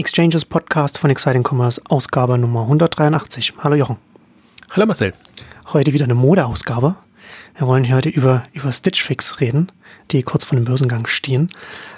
Exchanges Podcast von Exciting Commerce, Ausgabe Nummer 183. Hallo Jochen. Hallo Marcel. Heute wieder eine Modeausgabe. Wir wollen heute über, über Stitch Fix reden die kurz vor dem Börsengang stehen.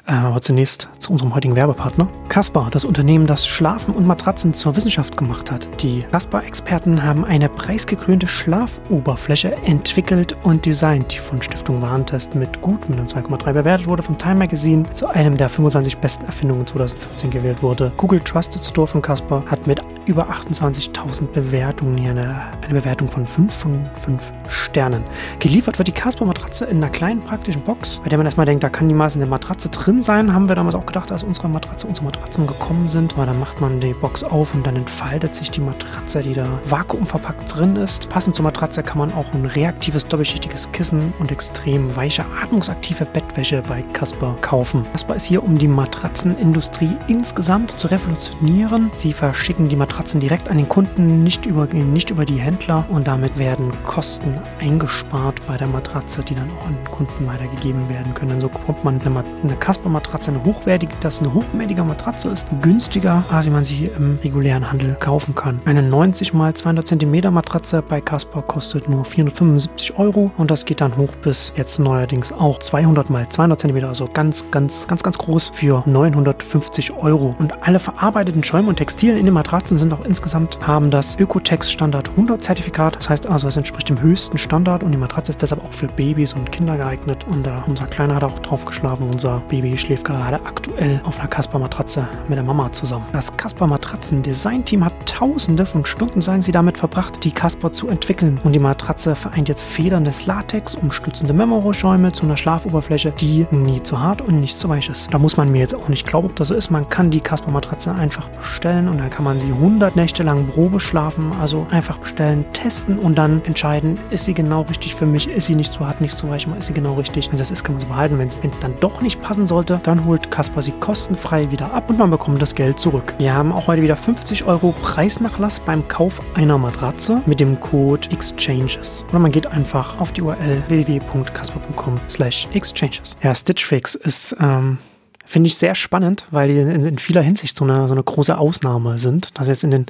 Äh, aber zunächst zu unserem heutigen Werbepartner. Caspar, das Unternehmen, das Schlafen und Matratzen zur Wissenschaft gemacht hat. Die Caspar-Experten haben eine preisgekrönte Schlafoberfläche entwickelt und designt, die von Stiftung Warentest mit gut mit einem 2,3 bewertet wurde, vom Time Magazine zu einem der 25 besten Erfindungen 2015 gewählt wurde. Google Trusted Store von Caspar hat mit über 28.000 Bewertungen hier eine, eine Bewertung von 5 von 5 Sternen. Geliefert wird die Caspar-Matratze in einer kleinen praktischen Box bei der man erstmal denkt, da kann niemals eine Matratze drin sein, haben wir damals auch gedacht, als unsere Matratze, unsere Matratzen gekommen sind. Aber dann macht man die Box auf und dann entfaltet sich die Matratze, die da vakuumverpackt drin ist. Passend zur Matratze kann man auch ein reaktives doppelschichtiges Kissen und extrem weiche, atmungsaktive Bettwäsche bei Casper kaufen. Casper ist hier, um die Matratzenindustrie insgesamt zu revolutionieren. Sie verschicken die Matratzen direkt an den Kunden, nicht über, nicht über die Händler und damit werden Kosten eingespart bei der Matratze, die dann auch an den Kunden weitergegeben werden können. So bekommt man eine, Casper-Matratze, eine hochwertige, das eine hochwertige Matratze ist, günstiger, als man sie im regulären Handel kaufen kann. Eine 90 x 200 cm Matratze bei Casper kostet nur 475 Euro und das geht dann hoch bis jetzt neuerdings auch 200 x 200 cm, also ganz, ganz, ganz, ganz groß für 950 Euro. Und alle verarbeiteten Schäume und Textilien in den Matratzen sind auch insgesamt, haben das Ökotex Standard 100 Zertifikat. Das heißt also, es entspricht dem höchsten Standard und die Matratze ist deshalb auch für Babys und Kinder geeignet. Und da unser Kleiner hat auch drauf geschlafen. Unser Baby schläft gerade aktuell auf einer Kasper-Matratze mit der Mama zusammen. Das Kasper-Matratzen-Design-Team hat tausende von Stunden, sagen sie, damit verbracht, die Kasper zu entwickeln. Und die Matratze vereint jetzt federndes Latex und stützende Memoroschäume zu einer Schlafoberfläche, die nie zu hart und nicht zu weich ist. Da muss man mir jetzt auch nicht glauben, ob das so ist. Man kann die Kasper-Matratze einfach bestellen und dann kann man sie 100 Nächte lang Probe schlafen. Also einfach bestellen, testen und dann entscheiden, ist sie genau richtig für mich, ist sie nicht zu hart, nicht zu weich, ist sie genau richtig. Wenn das ist, kann man sie behalten. Wenn es dann doch nicht passen sollte, dann holt Kasper sie kostenfrei wieder ab und man bekommt das Geld zurück. Wir haben auch heute wieder 50 Euro Preisnachlass beim Kauf einer Matratze mit dem Code Exchanges. Oder man geht einfach auf die URL www.kasper.com slash exchanges. Ja, Stitch Fix ist... Ähm, finde ich sehr spannend, weil die in, in, vieler Hinsicht so eine, so eine große Ausnahme sind. Dass jetzt in den,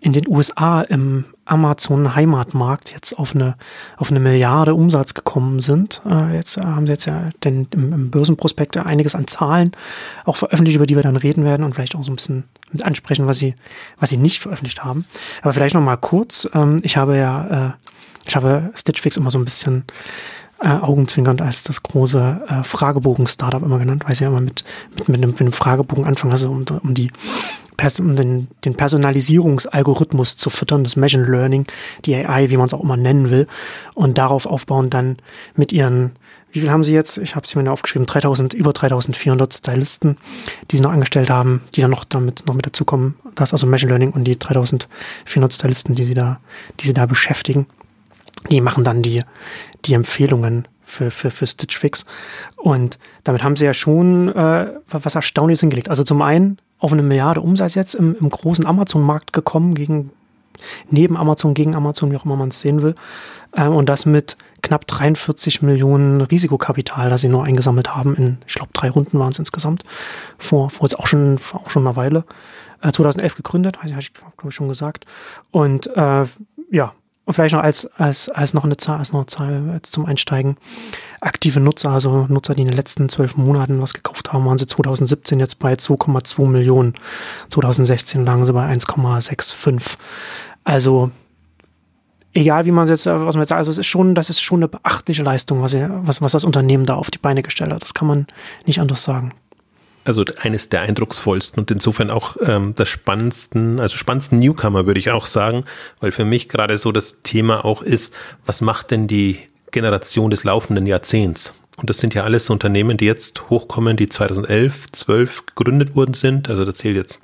in den USA im Amazon-Heimatmarkt jetzt auf eine, auf eine Milliarde Umsatz gekommen sind. Äh, jetzt haben sie jetzt ja den, im, im Börsenprospekt einiges an Zahlen auch veröffentlicht, über die wir dann reden werden und vielleicht auch so ein bisschen mit ansprechen, was sie, was sie nicht veröffentlicht haben. Aber vielleicht noch mal kurz. Ähm, ich habe ja, äh, ich habe Stitch Fix immer so ein bisschen äh, augenzwinkernd als das große äh, Fragebogen-Startup immer genannt, weil sie ja immer mit, mit, mit, einem, mit einem Fragebogen anfangen, also um, um die um den, den Personalisierungsalgorithmus zu füttern, das Machine Learning, die AI, wie man es auch immer nennen will, und darauf aufbauen dann mit ihren, wie viel haben sie jetzt? Ich habe es mir aufgeschrieben, 3000, über 3400 Stylisten, die sie noch angestellt haben, die dann noch damit noch mit dazukommen. Das ist also Machine Learning und die 3400 Stylisten, die sie da, die sie da beschäftigen. Die machen dann die, die Empfehlungen für, für, für Stitch Fix. Und damit haben sie ja schon äh, was Erstaunliches hingelegt. Also zum einen auf eine Milliarde Umsatz jetzt im, im großen Amazon-Markt gekommen, gegen, neben Amazon, gegen Amazon, wie auch immer man es sehen will. Ähm, und das mit knapp 43 Millionen Risikokapital, das sie nur eingesammelt haben. In, ich glaube, drei Runden waren es insgesamt. Vor, vor jetzt auch schon, auch schon eine Weile. Äh, 2011 gegründet, habe ich, glaube ich, schon gesagt. Und äh, ja, und vielleicht noch als, als, als noch eine Zahl, als noch eine Zahl zum Einsteigen. Aktive Nutzer, also Nutzer, die in den letzten zwölf Monaten was gekauft haben, waren sie 2017 jetzt bei 2,2 Millionen. 2016 lagen sie bei 1,65. Also, egal wie man jetzt, was man jetzt sagt, also es ist schon, das ist schon eine beachtliche Leistung, was, er, was, was das Unternehmen da auf die Beine gestellt hat. Das kann man nicht anders sagen also eines der eindrucksvollsten und insofern auch ähm, das spannendsten, also spannendsten Newcomer würde ich auch sagen, weil für mich gerade so das Thema auch ist, was macht denn die Generation des laufenden Jahrzehnts? Und das sind ja alles Unternehmen, die jetzt hochkommen, die 2011, 12 gegründet worden sind. Also da zählt jetzt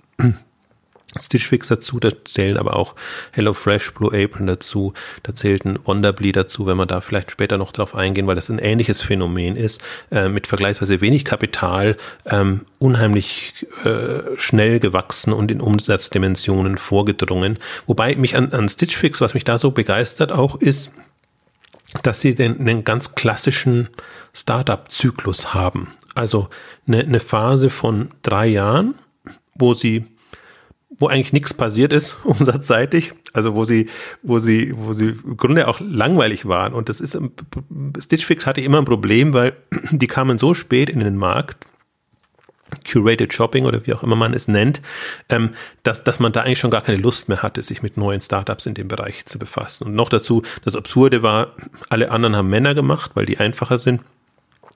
Stitch Fix dazu, da zählen aber auch HelloFresh, Blue Apron dazu, da zählt ein Wonderbly dazu, wenn wir da vielleicht später noch drauf eingehen, weil das ein ähnliches Phänomen ist, äh, mit vergleichsweise wenig Kapital, ähm, unheimlich äh, schnell gewachsen und in Umsatzdimensionen vorgedrungen. Wobei mich an, an Stitch Fix, was mich da so begeistert auch ist, dass sie den, einen ganz klassischen Startup-Zyklus haben. Also eine, eine Phase von drei Jahren, wo sie wo eigentlich nichts passiert ist, umsatzseitig, also wo sie, wo sie, wo sie im Grunde auch langweilig waren. Und das ist, Stitch Fix hatte immer ein Problem, weil die kamen so spät in den Markt, Curated Shopping oder wie auch immer man es nennt, ähm, dass, dass man da eigentlich schon gar keine Lust mehr hatte, sich mit neuen Startups in dem Bereich zu befassen. Und noch dazu, das Absurde war, alle anderen haben Männer gemacht, weil die einfacher sind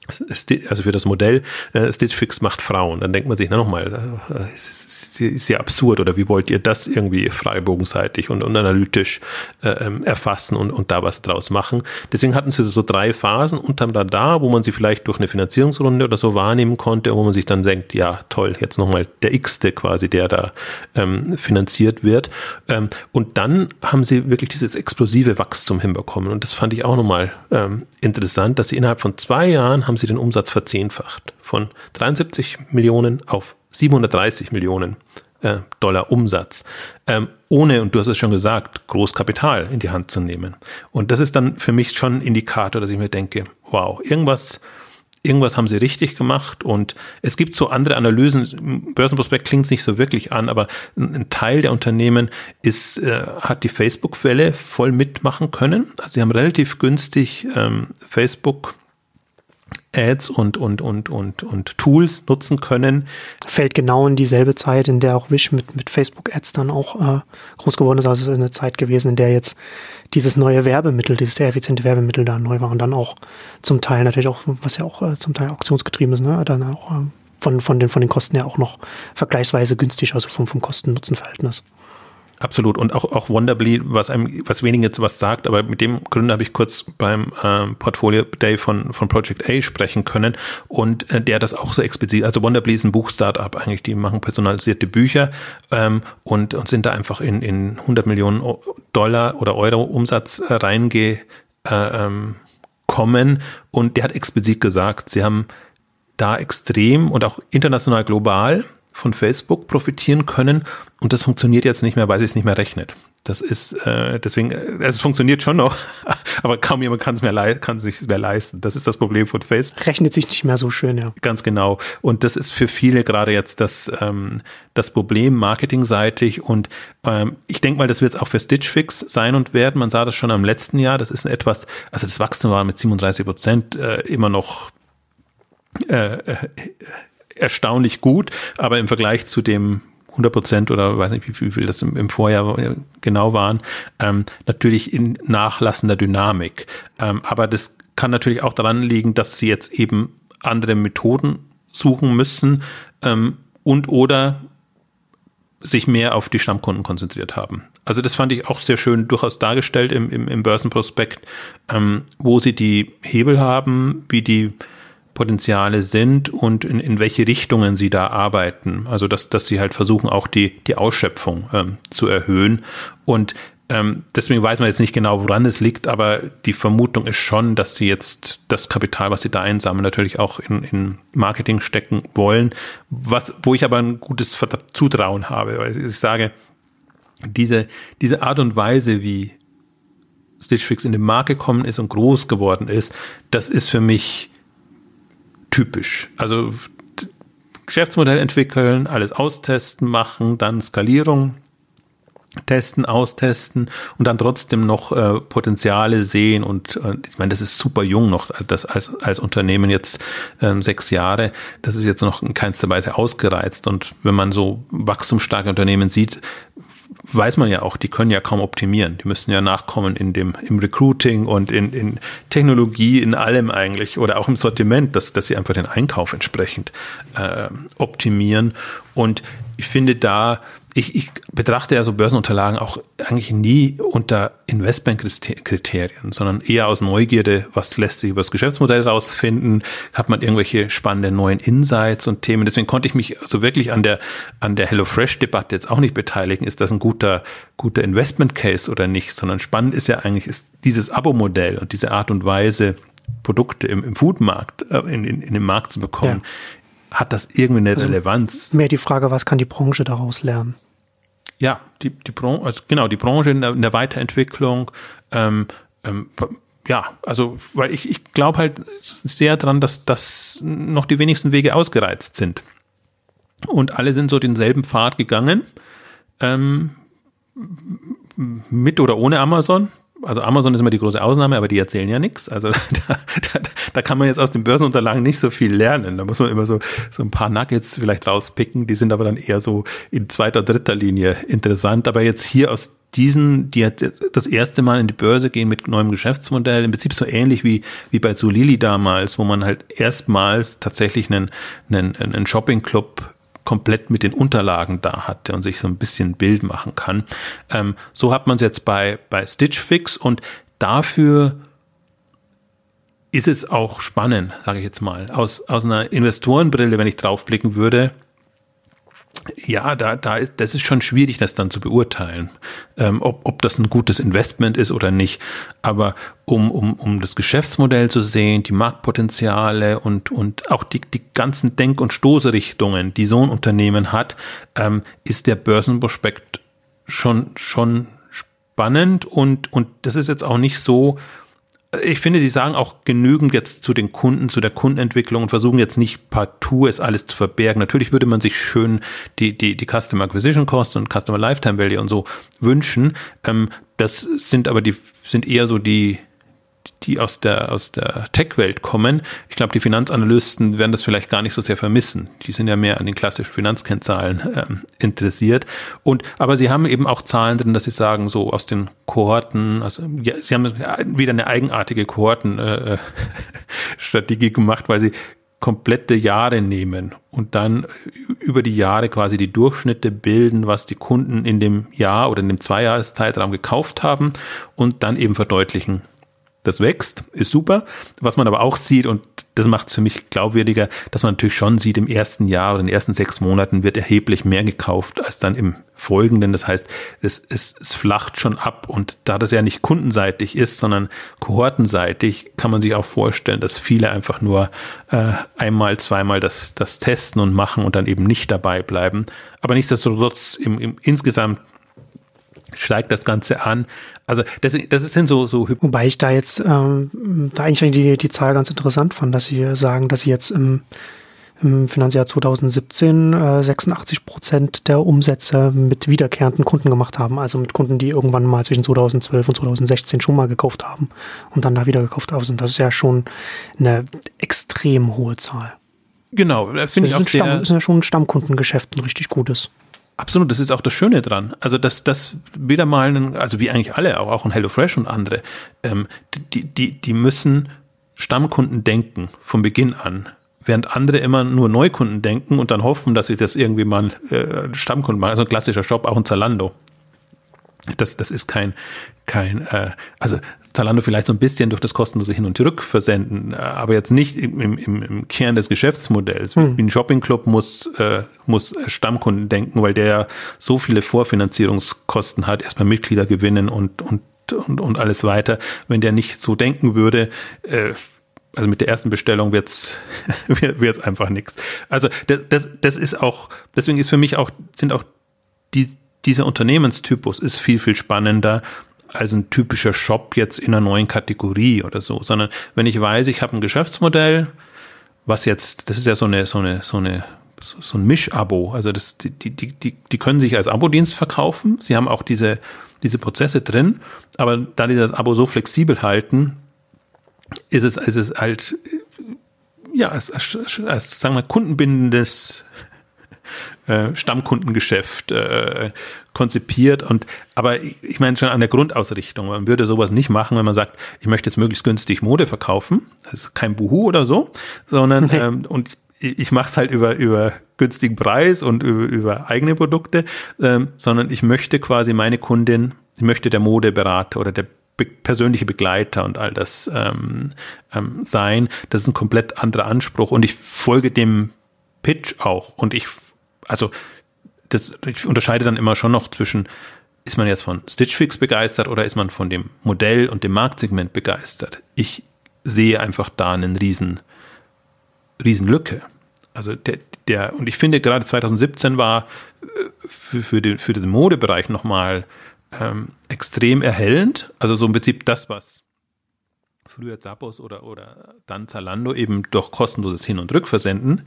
also für das Modell äh, Stitch Fix macht Frauen. Dann denkt man sich, na nochmal, äh, ist, ist ja absurd oder wie wollt ihr das irgendwie freibogenseitig und, und analytisch äh, ähm, erfassen und, und da was draus machen. Deswegen hatten sie so drei Phasen unterm Radar, wo man sie vielleicht durch eine Finanzierungsrunde oder so wahrnehmen konnte, wo man sich dann denkt, ja toll, jetzt nochmal der X-te quasi, der da ähm, finanziert wird. Ähm, und dann haben sie wirklich dieses explosive Wachstum hinbekommen und das fand ich auch nochmal ähm, interessant, dass sie innerhalb von zwei Jahren haben sie den Umsatz verzehnfacht. Von 73 Millionen auf 730 Millionen äh, Dollar Umsatz. Ähm, ohne, und du hast es schon gesagt, Großkapital in die Hand zu nehmen. Und das ist dann für mich schon ein Indikator, dass ich mir denke, wow, irgendwas, irgendwas haben sie richtig gemacht und es gibt so andere Analysen, Börsenprospekt klingt es nicht so wirklich an, aber ein Teil der Unternehmen ist, äh, hat die Facebook-Welle voll mitmachen können. Also sie haben relativ günstig ähm, Facebook Ads und, und, und, und, und Tools nutzen können. Fällt genau in dieselbe Zeit, in der auch Wish mit, mit Facebook-Ads dann auch äh, groß geworden ist. Also es ist eine Zeit gewesen, in der jetzt dieses neue Werbemittel, dieses sehr effiziente Werbemittel da neu war und dann auch zum Teil natürlich auch, was ja auch äh, zum Teil auktionsgetrieben ist, ne, dann auch äh, von, von, den, von den Kosten her auch noch vergleichsweise günstig, also vom, vom Kosten-Nutzen-Verhältnis. Absolut. Und auch, auch Wonderbly, was einem, was weniger jetzt was sagt, aber mit dem Gründer habe ich kurz beim ähm, Portfolio Day von, von Project A sprechen können und äh, der das auch so explizit, also Wonderbly ist ein Buch-Startup eigentlich, die machen personalisierte Bücher ähm, und, und sind da einfach in, in 100 Millionen Dollar oder Euro Umsatz äh, reingekommen äh, ähm, und der hat explizit gesagt, sie haben da extrem und auch international global von Facebook profitieren können und das funktioniert jetzt nicht mehr, weil sie es nicht mehr rechnet. Das ist äh, deswegen, äh, es funktioniert schon noch, aber kaum jemand kann es mehr kann es sich mehr leisten. Das ist das Problem von Facebook. Rechnet sich nicht mehr so schön, ja. Ganz genau. Und das ist für viele gerade jetzt das ähm, das Problem marketingseitig. Und ähm, ich denke mal, das wird es auch für Stitch Fix sein und werden. Man sah das schon am letzten Jahr. Das ist etwas, also das Wachstum war mit 37 Prozent äh, immer noch äh, äh erstaunlich gut, aber im Vergleich zu dem 100 Prozent oder weiß nicht, wie viel das im, Vorjahr genau waren, ähm, natürlich in nachlassender Dynamik. Ähm, aber das kann natürlich auch daran liegen, dass sie jetzt eben andere Methoden suchen müssen ähm, und oder sich mehr auf die Stammkunden konzentriert haben. Also das fand ich auch sehr schön durchaus dargestellt im, im, im Börsenprospekt, ähm, wo sie die Hebel haben, wie die Potenziale sind und in, in welche Richtungen sie da arbeiten. Also dass, dass sie halt versuchen, auch die, die Ausschöpfung ähm, zu erhöhen. Und ähm, deswegen weiß man jetzt nicht genau, woran es liegt, aber die Vermutung ist schon, dass sie jetzt das Kapital, was sie da einsammeln, natürlich auch in, in Marketing stecken wollen. Was, wo ich aber ein gutes Zutrauen habe, weil ich sage, diese, diese Art und Weise, wie Stitch Fix in den Markt gekommen ist und groß geworden ist, das ist für mich typisch. Also Geschäftsmodell entwickeln, alles austesten machen, dann Skalierung testen, austesten und dann trotzdem noch äh, Potenziale sehen und äh, ich meine, das ist super jung noch, das als, als Unternehmen jetzt ähm, sechs Jahre, das ist jetzt noch in keinster Weise ausgereizt und wenn man so wachstumsstarke Unternehmen sieht, weiß man ja auch, die können ja kaum optimieren. Die müssen ja nachkommen in dem, im Recruiting und in, in Technologie, in allem eigentlich oder auch im Sortiment, dass, dass sie einfach den Einkauf entsprechend äh, optimieren. Und ich finde da, ich, ich betrachte ja so Börsenunterlagen auch eigentlich nie unter Investmentkriterien, sondern eher aus Neugierde, was lässt sich über das Geschäftsmodell rausfinden, hat man irgendwelche spannenden neuen Insights und Themen. Deswegen konnte ich mich so wirklich an der, an der HelloFresh-Debatte jetzt auch nicht beteiligen. Ist das ein guter, guter Investment Case oder nicht? Sondern spannend ist ja eigentlich, ist dieses Abo-Modell und diese Art und Weise, Produkte im, im Foodmarkt, äh, in, in, in den Markt zu bekommen, ja hat das irgendwie eine also Relevanz? Mehr die Frage, was kann die Branche daraus lernen? Ja, die, die Branche, also genau, die Branche in der, in der Weiterentwicklung, ähm, ähm, ja, also, weil ich, ich glaube halt sehr dran, dass, dass noch die wenigsten Wege ausgereizt sind. Und alle sind so denselben Pfad gegangen. ähm, mit oder ohne Amazon also Amazon ist immer die große Ausnahme, aber die erzählen ja nichts. Also da, da, da kann man jetzt aus den Börsenunterlagen nicht so viel lernen. Da muss man immer so, so ein paar Nuggets vielleicht rauspicken. Die sind aber dann eher so in zweiter, dritter Linie interessant. Aber jetzt hier aus diesen, die jetzt das erste Mal in die Börse gehen mit neuem Geschäftsmodell, im Prinzip so ähnlich wie, wie bei Zulili damals, wo man halt erstmals tatsächlich einen, einen, einen Shopping-Club komplett mit den Unterlagen da hatte und sich so ein bisschen Bild machen kann. Ähm, so hat man es jetzt bei, bei Stitch Fix und dafür ist es auch spannend, sage ich jetzt mal. Aus, aus einer Investorenbrille, wenn ich draufblicken würde, ja, da, da ist, das ist schon schwierig, das dann zu beurteilen, ähm, ob, ob das ein gutes Investment ist oder nicht. Aber um, um, um das Geschäftsmodell zu sehen, die Marktpotenziale und, und auch die, die ganzen Denk- und Stoßrichtungen, die so ein Unternehmen hat, ähm, ist der Börsenprospekt schon, schon spannend und, und das ist jetzt auch nicht so, ich finde, sie sagen auch genügend jetzt zu den Kunden, zu der Kundenentwicklung und versuchen jetzt nicht partout es alles zu verbergen. Natürlich würde man sich schön die, die, die Customer Acquisition Costs und Customer Lifetime Value und so wünschen. Ähm, das sind aber die, sind eher so die, die aus der, aus der Tech-Welt kommen. Ich glaube, die Finanzanalysten werden das vielleicht gar nicht so sehr vermissen. Die sind ja mehr an den klassischen Finanzkennzahlen ähm, interessiert. Und, aber sie haben eben auch Zahlen drin, dass sie sagen, so aus den Kohorten, also ja, sie haben wieder eine eigenartige Kohortenstrategie äh, gemacht, weil sie komplette Jahre nehmen und dann über die Jahre quasi die Durchschnitte bilden, was die Kunden in dem Jahr oder in dem Zweijahreszeitraum gekauft haben und dann eben verdeutlichen, das wächst, ist super. Was man aber auch sieht, und das macht es für mich glaubwürdiger, dass man natürlich schon sieht, im ersten Jahr oder in den ersten sechs Monaten wird erheblich mehr gekauft als dann im folgenden. Das heißt, es, es, es flacht schon ab. Und da das ja nicht kundenseitig ist, sondern kohortenseitig, kann man sich auch vorstellen, dass viele einfach nur äh, einmal, zweimal das, das testen und machen und dann eben nicht dabei bleiben. Aber nichtsdestotrotz im, im insgesamt steigt das Ganze an. Also das, das sind so, so Wobei ich da jetzt ähm, da eigentlich die, die Zahl ganz interessant fand, dass Sie sagen, dass Sie jetzt im, im Finanzjahr 2017 äh, 86 Prozent der Umsätze mit wiederkehrenden Kunden gemacht haben, also mit Kunden, die irgendwann mal zwischen 2012 und 2016 schon mal gekauft haben und dann da wieder gekauft haben. Das ist ja schon eine extrem hohe Zahl. Genau, das finde ich auch sehr... Stamm, ist ja schon ein Stammkundengeschäft, ein richtig gutes. Absolut, das ist auch das Schöne dran. Also dass das wieder mal, ein, also wie eigentlich alle, auch, auch ein HelloFresh und andere, ähm, die, die, die müssen Stammkunden denken von Beginn an. Während andere immer nur Neukunden denken und dann hoffen, dass sie das irgendwie mal äh, Stammkunden machen. Also ein klassischer Shop, auch ein Zalando. Das, das ist kein, kein, äh, also Zalando vielleicht so ein bisschen durch das kostenlose Hin- und Zurückversenden, äh, aber jetzt nicht im, im, im Kern des Geschäftsmodells. Hm. Wie ein Shoppingclub muss, äh, muss Stammkunden denken, weil der ja so viele Vorfinanzierungskosten hat, erstmal Mitglieder gewinnen und, und, und, und alles weiter. Wenn der nicht so denken würde, äh, also mit der ersten Bestellung wird's wird's einfach nichts. Also das, das, das ist auch, deswegen ist für mich auch, sind auch die, dieser Unternehmenstypus ist viel, viel spannender als ein typischer Shop jetzt in einer neuen Kategorie oder so, sondern wenn ich weiß, ich habe ein Geschäftsmodell, was jetzt, das ist ja so eine, so eine, so eine, so ein Mischabo. Also das, die, die, die, die können sich als Abo-Dienst verkaufen. Sie haben auch diese, diese Prozesse drin, aber da die das Abo so flexibel halten, ist es, ist es halt, ja, als, als, als sagen wir, kundenbindendes äh, Stammkundengeschäft äh, konzipiert und aber ich, meine schon an der Grundausrichtung. Man würde sowas nicht machen, wenn man sagt, ich möchte jetzt möglichst günstig Mode verkaufen. Das ist kein Buhu oder so, sondern nee. ähm, und ich mache es halt über über günstigen Preis und über, über eigene Produkte, ähm, sondern ich möchte quasi meine Kundin, ich möchte der Modeberater oder der persönliche Begleiter und all das ähm, ähm, sein. Das ist ein komplett anderer Anspruch und ich folge dem Pitch auch und ich also das, ich unterscheide dann immer schon noch zwischen, ist man jetzt von Stitch Fix begeistert oder ist man von dem Modell und dem Marktsegment begeistert? Ich sehe einfach da einen riesen, riesen Lücke. Also der, der, und ich finde gerade 2017 war äh, für, für, den, für den Modebereich nochmal ähm, extrem erhellend. Also so im Prinzip das, was früher Zappos oder, oder dann Zalando eben durch kostenloses Hin- und Rückversenden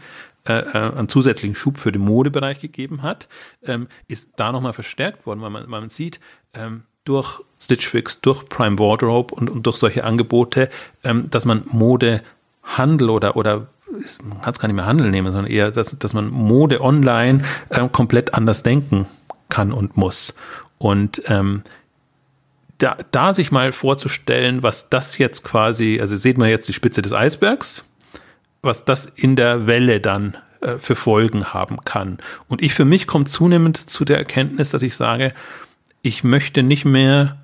äh, äh, einen zusätzlichen Schub für den Modebereich gegeben hat, ähm, ist da nochmal verstärkt worden, weil man, weil man sieht, ähm, durch Stitch Fix, durch Prime Wardrobe und, und durch solche Angebote, ähm, dass man Modehandel oder, oder man kann es gar nicht mehr Handel nehmen, sondern eher, dass, dass man Mode online äh, komplett anders denken kann und muss. Und ähm, da, da sich mal vorzustellen, was das jetzt quasi, also seht man jetzt die Spitze des Eisbergs, was das in der Welle dann äh, für Folgen haben kann. Und ich für mich komme zunehmend zu der Erkenntnis, dass ich sage, ich möchte nicht mehr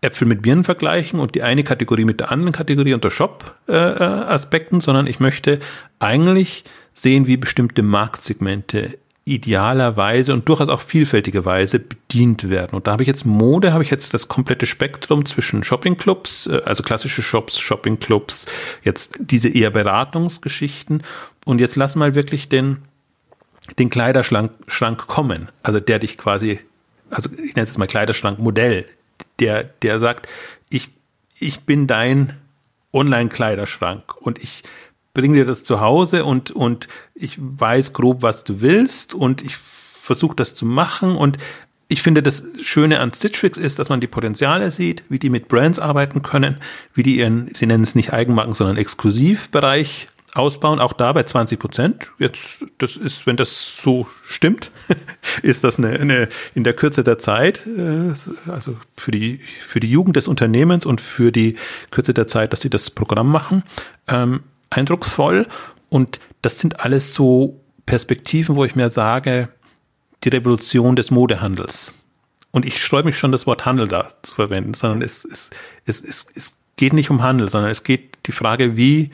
Äpfel mit Birnen vergleichen und die eine Kategorie mit der anderen Kategorie unter Shop-Aspekten, äh, sondern ich möchte eigentlich sehen, wie bestimmte Marktsegmente idealerweise und durchaus auch vielfältigerweise bedient werden. Und da habe ich jetzt Mode, habe ich jetzt das komplette Spektrum zwischen Shoppingclubs, äh, also klassische Shops, Shoppingclubs, jetzt diese eher Beratungsgeschichten. Und jetzt lass mal wirklich den, den Kleiderschrank Schrank kommen. Also der dich quasi, also ich nenne es mal Kleiderschrankmodell, der, der sagt, ich, ich bin dein Online-Kleiderschrank und ich bring dir das zu Hause und, und ich weiß grob, was du willst und ich versuche das zu machen. Und ich finde, das Schöne an Stitch Fix ist, dass man die Potenziale sieht, wie die mit Brands arbeiten können, wie die ihren, sie nennen es nicht Eigenmarken, sondern Exklusivbereich ausbauen, auch da bei 20 Prozent. Jetzt, das ist, wenn das so stimmt, ist das eine, eine in der Kürze der Zeit, äh, also für die, für die Jugend des Unternehmens und für die Kürze der Zeit, dass sie das Programm machen, ähm, eindrucksvoll. Und das sind alles so Perspektiven, wo ich mir sage, die Revolution des Modehandels. Und ich sträube mich schon, das Wort Handel da zu verwenden, sondern es, es, es, es, es geht nicht um Handel, sondern es geht die Frage, wie,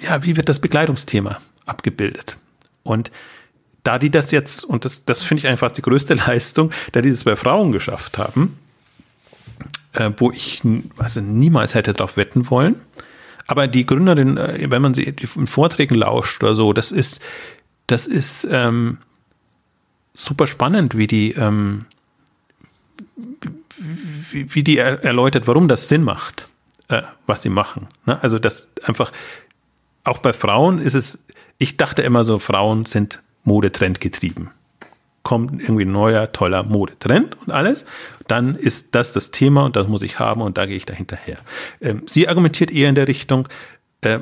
ja, wie wird das Bekleidungsthema abgebildet? Und da die das jetzt, und das, das finde ich einfach die größte Leistung, da die das bei Frauen geschafft haben, äh, wo ich also niemals hätte darauf wetten wollen. Aber die Gründerin, äh, wenn man sie in Vorträgen lauscht oder so, das ist, das ist ähm, super spannend, wie die, ähm, wie, wie die erläutert, warum das Sinn macht, äh, was sie machen. Ne? Also das einfach, auch bei Frauen ist es, ich dachte immer so, Frauen sind Modetrend getrieben kommt irgendwie ein neuer, toller Modetrend und alles, dann ist das das Thema und das muss ich haben und da gehe ich dahinterher. Ähm, sie argumentiert eher in der Richtung, äh,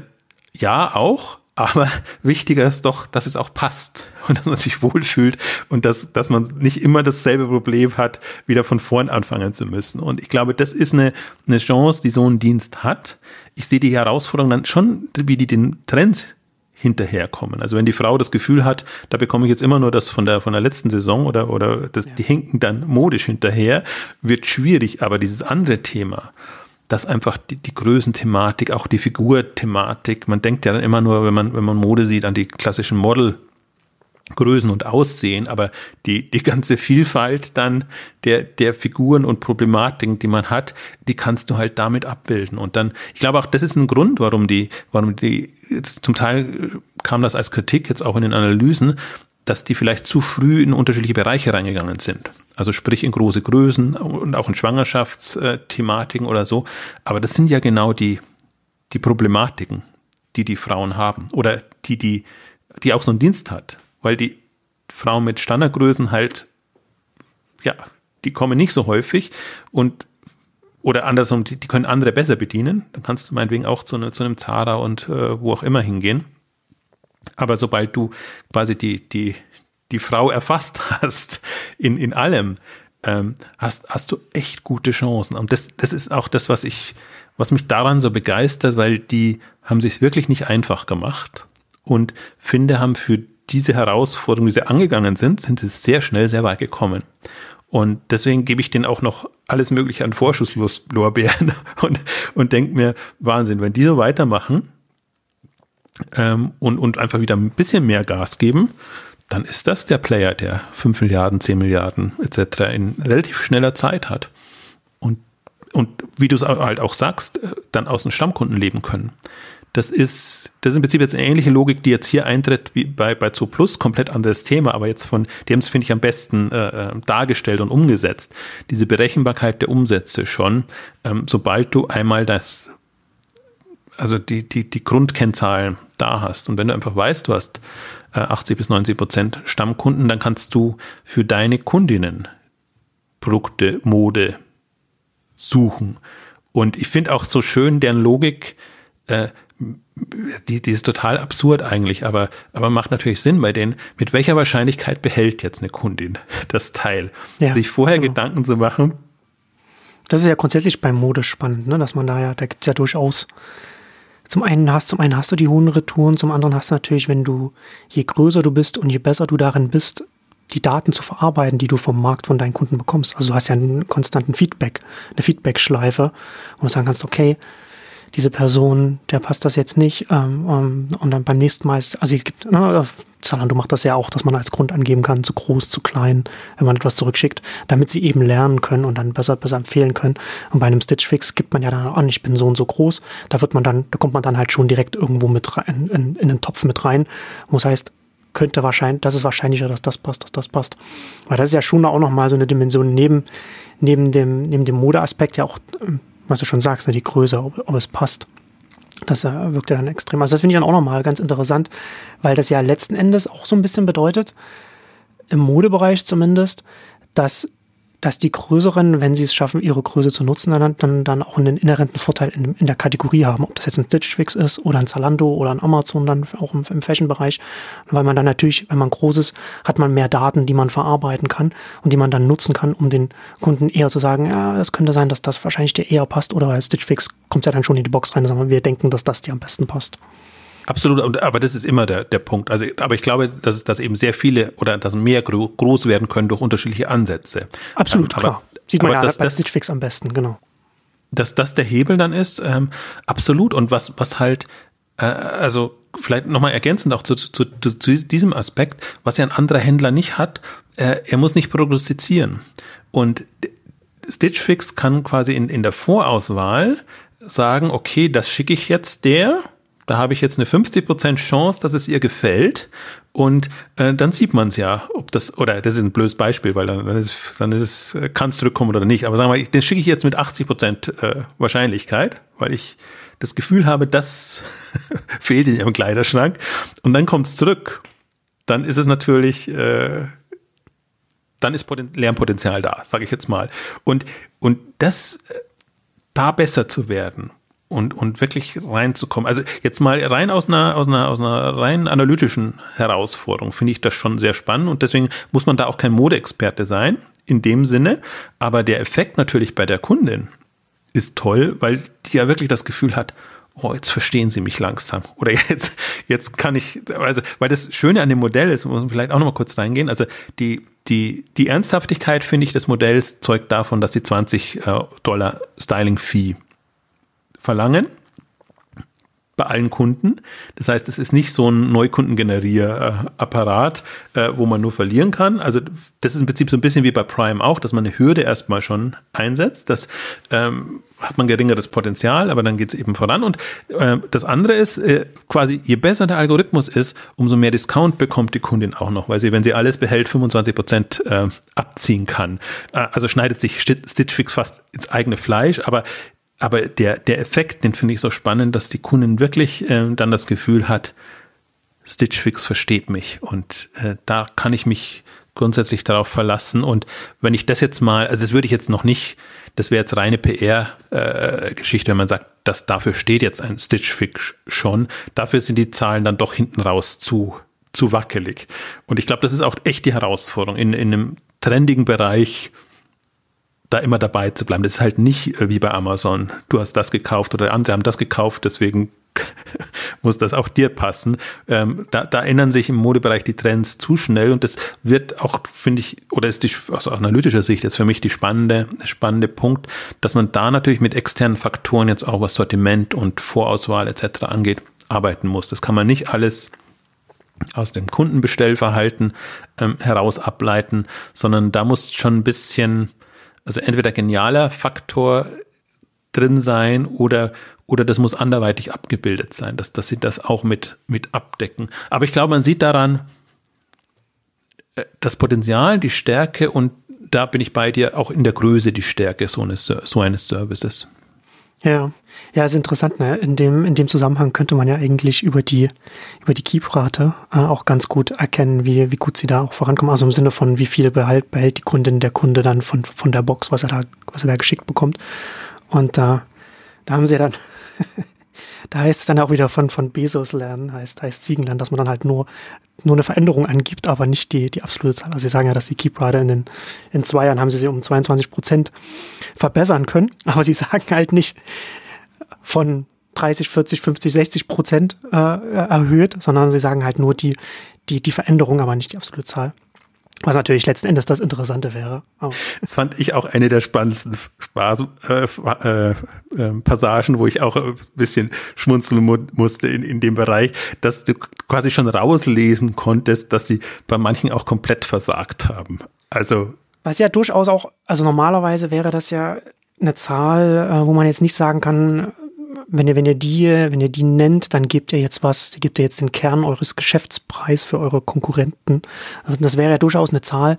ja, auch, aber wichtiger ist doch, dass es auch passt und dass man sich wohlfühlt und dass, dass man nicht immer dasselbe Problem hat, wieder von vorn anfangen zu müssen. Und ich glaube, das ist eine, eine Chance, die so ein Dienst hat. Ich sehe die Herausforderung dann schon, wie die den Trends hinterherkommen. Also wenn die Frau das Gefühl hat, da bekomme ich jetzt immer nur das von der von der letzten Saison oder oder das, ja. die hinken dann modisch hinterher, wird schwierig. Aber dieses andere Thema, das einfach die, die Größenthematik, auch die Figurthematik, man denkt ja dann immer nur, wenn man wenn man Mode sieht, an die klassischen Model Größen und Aussehen, aber die, die ganze Vielfalt dann der, der Figuren und Problematiken, die man hat, die kannst du halt damit abbilden. Und dann, ich glaube auch, das ist ein Grund, warum die, warum die, jetzt zum Teil kam das als Kritik jetzt auch in den Analysen, dass die vielleicht zu früh in unterschiedliche Bereiche reingegangen sind. Also sprich in große Größen und auch in Schwangerschaftsthematiken oder so. Aber das sind ja genau die, die Problematiken, die die Frauen haben oder die, die, die auch so einen Dienst hat weil die Frauen mit Standardgrößen halt, ja, die kommen nicht so häufig und oder andersrum, die, die können andere besser bedienen. Dann kannst du meinetwegen auch zu, ne, zu einem Zara und äh, wo auch immer hingehen. Aber sobald du quasi die, die, die Frau erfasst hast in, in allem, ähm, hast, hast du echt gute Chancen. Und das, das ist auch das, was ich, was mich daran so begeistert, weil die haben sich wirklich nicht einfach gemacht und finde, haben für diese Herausforderung, die sie angegangen sind, sind sie sehr schnell sehr weit gekommen. Und deswegen gebe ich denen auch noch alles Mögliche an Vorschusslorbeeren und, und denke mir, Wahnsinn, wenn die so weitermachen ähm, und, und einfach wieder ein bisschen mehr Gas geben, dann ist das der Player, der 5 Milliarden, 10 Milliarden etc. in relativ schneller Zeit hat. Und, und wie du es halt auch sagst, äh, dann aus den Stammkunden leben können. Das ist, das ist im Prinzip jetzt eine ähnliche Logik, die jetzt hier eintritt wie bei, bei Zoo Plus, komplett anderes Thema, aber jetzt von, es, finde ich, am besten äh, äh, dargestellt und umgesetzt. Diese Berechenbarkeit der Umsätze schon, ähm, sobald du einmal das, also die, die, die Grundkennzahlen da hast und wenn du einfach weißt, du hast äh, 80 bis 90 Prozent Stammkunden, dann kannst du für deine Kundinnen Produkte, Mode suchen. Und ich finde auch so schön deren Logik, äh, die, die ist total absurd eigentlich, aber, aber macht natürlich Sinn bei denen. Mit welcher Wahrscheinlichkeit behält jetzt eine Kundin das Teil? Ja, Sich vorher genau. Gedanken zu machen. Das ist ja grundsätzlich beim Mode spannend, ne? dass man da ja, da gibt es ja durchaus zum einen hast, zum einen hast du die hohen Retouren, zum anderen hast du natürlich, wenn du, je größer du bist und je besser du darin bist, die Daten zu verarbeiten, die du vom Markt von deinen Kunden bekommst. Also du hast ja einen konstanten Feedback, eine Feedback-Schleife, wo du sagen kannst, okay, diese Person, der passt das jetzt nicht. Ähm, ähm, und dann beim nächsten Mal ist, also es gibt, ne, Zalando macht das ja auch, dass man als Grund angeben kann, zu groß, zu klein, wenn man etwas zurückschickt, damit sie eben lernen können und dann besser, besser empfehlen können. Und bei einem Stitch Fix gibt man ja dann an, ich bin so und so groß. Da wird man dann, da kommt man dann halt schon direkt irgendwo mit rein, in, in den Topf mit rein. Wo es heißt, könnte wahrscheinlich, das ist wahrscheinlicher, dass das passt, dass das passt. Weil das ist ja schon auch nochmal so eine Dimension neben, neben dem, neben dem Modeaspekt ja auch ähm, was du schon sagst, ne, die Größe, ob, ob es passt. Das äh, wirkt ja dann extrem. Also das finde ich dann auch nochmal ganz interessant, weil das ja letzten Endes auch so ein bisschen bedeutet, im Modebereich zumindest, dass dass die Größeren, wenn sie es schaffen, ihre Größe zu nutzen, dann, dann, auch einen inhärenten Vorteil in, in der Kategorie haben. Ob das jetzt ein Stitch Fix ist oder ein Zalando oder ein Amazon, dann auch im, im Fashion-Bereich. Weil man dann natürlich, wenn man groß ist, hat man mehr Daten, die man verarbeiten kann und die man dann nutzen kann, um den Kunden eher zu sagen, ja, das könnte sein, dass das wahrscheinlich dir eher passt oder als Stitch Fix kommt ja dann schon in die Box rein sagen, wir denken, dass das dir am besten passt. Absolut, aber das ist immer der, der Punkt. Also, aber ich glaube, dass es, dass eben sehr viele oder dass mehr groß werden können durch unterschiedliche Ansätze. Absolut, ähm, klar. Sieht man ja das, bei das, Stitch Fix am besten, genau. Dass das der Hebel dann ist, ähm, absolut. Und was, was halt, äh, also vielleicht nochmal ergänzend auch zu, zu, zu, zu, diesem Aspekt, was ja ein anderer Händler nicht hat, äh, er muss nicht prognostizieren. Und Stitch Fix kann quasi in, in der Vorauswahl sagen, okay, das schicke ich jetzt der da habe ich jetzt eine 50% Chance, dass es ihr gefällt. Und äh, dann sieht man es ja, ob das, oder das ist ein blödes Beispiel, weil dann, dann ist, dann ist es, äh, kann es zurückkommen oder nicht. Aber sagen wir mal, den schicke ich jetzt mit 80% äh, Wahrscheinlichkeit, weil ich das Gefühl habe, das fehlt in ihrem Kleiderschrank. Und dann kommt es zurück. Dann ist es natürlich, äh, dann ist Poten Lernpotenzial da, sage ich jetzt mal. Und, und das, äh, da besser zu werden und, und wirklich reinzukommen. Also jetzt mal rein aus einer, aus einer, aus einer rein analytischen Herausforderung finde ich das schon sehr spannend und deswegen muss man da auch kein Modeexperte sein in dem Sinne. Aber der Effekt natürlich bei der Kundin ist toll, weil die ja wirklich das Gefühl hat, oh, jetzt verstehen sie mich langsam. Oder jetzt, jetzt kann ich, also, weil das Schöne an dem Modell ist, muss man vielleicht auch nochmal kurz reingehen. Also, die, die, die Ernsthaftigkeit, finde ich, des Modells zeugt davon, dass die 20 äh, Dollar Styling-Fee verlangen bei allen Kunden. Das heißt, es ist nicht so ein Neukundengenerier-Apparat, äh, wo man nur verlieren kann. Also das ist im Prinzip so ein bisschen wie bei Prime auch, dass man eine Hürde erstmal schon einsetzt. Das ähm, hat man geringeres Potenzial, aber dann geht es eben voran. Und äh, das andere ist, äh, quasi, je besser der Algorithmus ist, umso mehr Discount bekommt die Kundin auch noch, weil sie, wenn sie alles behält, 25 Prozent äh, abziehen kann. Äh, also schneidet sich Stitch Fix fast ins eigene Fleisch, aber aber der, der Effekt, den finde ich so spannend, dass die Kundin wirklich äh, dann das Gefühl hat, Stitch Fix versteht mich und äh, da kann ich mich grundsätzlich darauf verlassen. Und wenn ich das jetzt mal, also das würde ich jetzt noch nicht, das wäre jetzt reine PR-Geschichte, äh, wenn man sagt, dass dafür steht jetzt ein Stitch Fix schon. Dafür sind die Zahlen dann doch hinten raus zu, zu wackelig. Und ich glaube, das ist auch echt die Herausforderung in, in einem trendigen Bereich da immer dabei zu bleiben. Das ist halt nicht äh, wie bei Amazon. Du hast das gekauft oder andere haben das gekauft, deswegen muss das auch dir passen. Ähm, da, da ändern sich im Modebereich die Trends zu schnell und das wird auch, finde ich, oder ist die, aus analytischer Sicht jetzt für mich die spannende, spannende Punkt, dass man da natürlich mit externen Faktoren jetzt auch was Sortiment und Vorauswahl etc. angeht, arbeiten muss. Das kann man nicht alles aus dem Kundenbestellverhalten ähm, heraus ableiten, sondern da muss schon ein bisschen also entweder genialer Faktor drin sein oder, oder das muss anderweitig abgebildet sein, dass, dass sie das auch mit, mit abdecken. Aber ich glaube, man sieht daran äh, das Potenzial, die Stärke und da bin ich bei dir auch in der Größe die Stärke so eines, so eines Services. Ja, ja, ist interessant. Ne? In dem in dem Zusammenhang könnte man ja eigentlich über die über die Keep-Rate äh, auch ganz gut erkennen, wie wie gut sie da auch vorankommen. Also im Sinne von wie viel behält behält die Kundin der Kunde dann von von der Box, was er da was er da geschickt bekommt. Und da da haben sie dann da heißt es dann auch wieder von, von Bezos lernen, heißt, heißt Ziegenlernen, dass man dann halt nur, nur eine Veränderung angibt, aber nicht die, die absolute Zahl. Also sie sagen ja, dass die Keep Rider in, den, in zwei Jahren haben sie sie um 22 Prozent verbessern können, aber sie sagen halt nicht von 30, 40, 50, 60 Prozent äh, erhöht, sondern sie sagen halt nur die, die, die Veränderung, aber nicht die absolute Zahl. Was natürlich letzten Endes das Interessante wäre. Oh. Das fand ich auch eine der spannendsten Spaß, äh, äh, äh, Passagen, wo ich auch ein bisschen schmunzeln mu musste in, in dem Bereich, dass du quasi schon rauslesen konntest, dass sie bei manchen auch komplett versagt haben. Also. Was ja durchaus auch, also normalerweise wäre das ja eine Zahl, äh, wo man jetzt nicht sagen kann, wenn ihr, wenn ihr die, wenn ihr die nennt, dann gebt ihr jetzt was, gebt ihr jetzt den Kern eures Geschäftspreis für eure Konkurrenten. Also das wäre ja durchaus eine Zahl,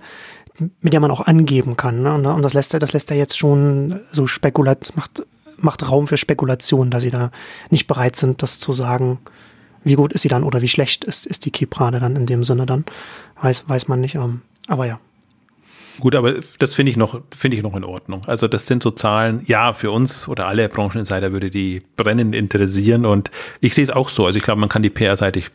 mit der man auch angeben kann. Ne? Und das lässt er, das lässt er jetzt schon so spekulat, macht, macht Raum für Spekulation, dass sie da nicht bereit sind, das zu sagen, wie gut ist sie dann oder wie schlecht ist, ist die Kiprade dann in dem Sinne dann. Weiß, weiß man nicht. Ähm, aber ja. Gut, aber das finde ich noch, finde ich noch in Ordnung. Also das sind so Zahlen, ja, für uns oder alle Brancheninsider würde die brennend interessieren und ich sehe es auch so. Also ich glaube, man kann die PR-seitig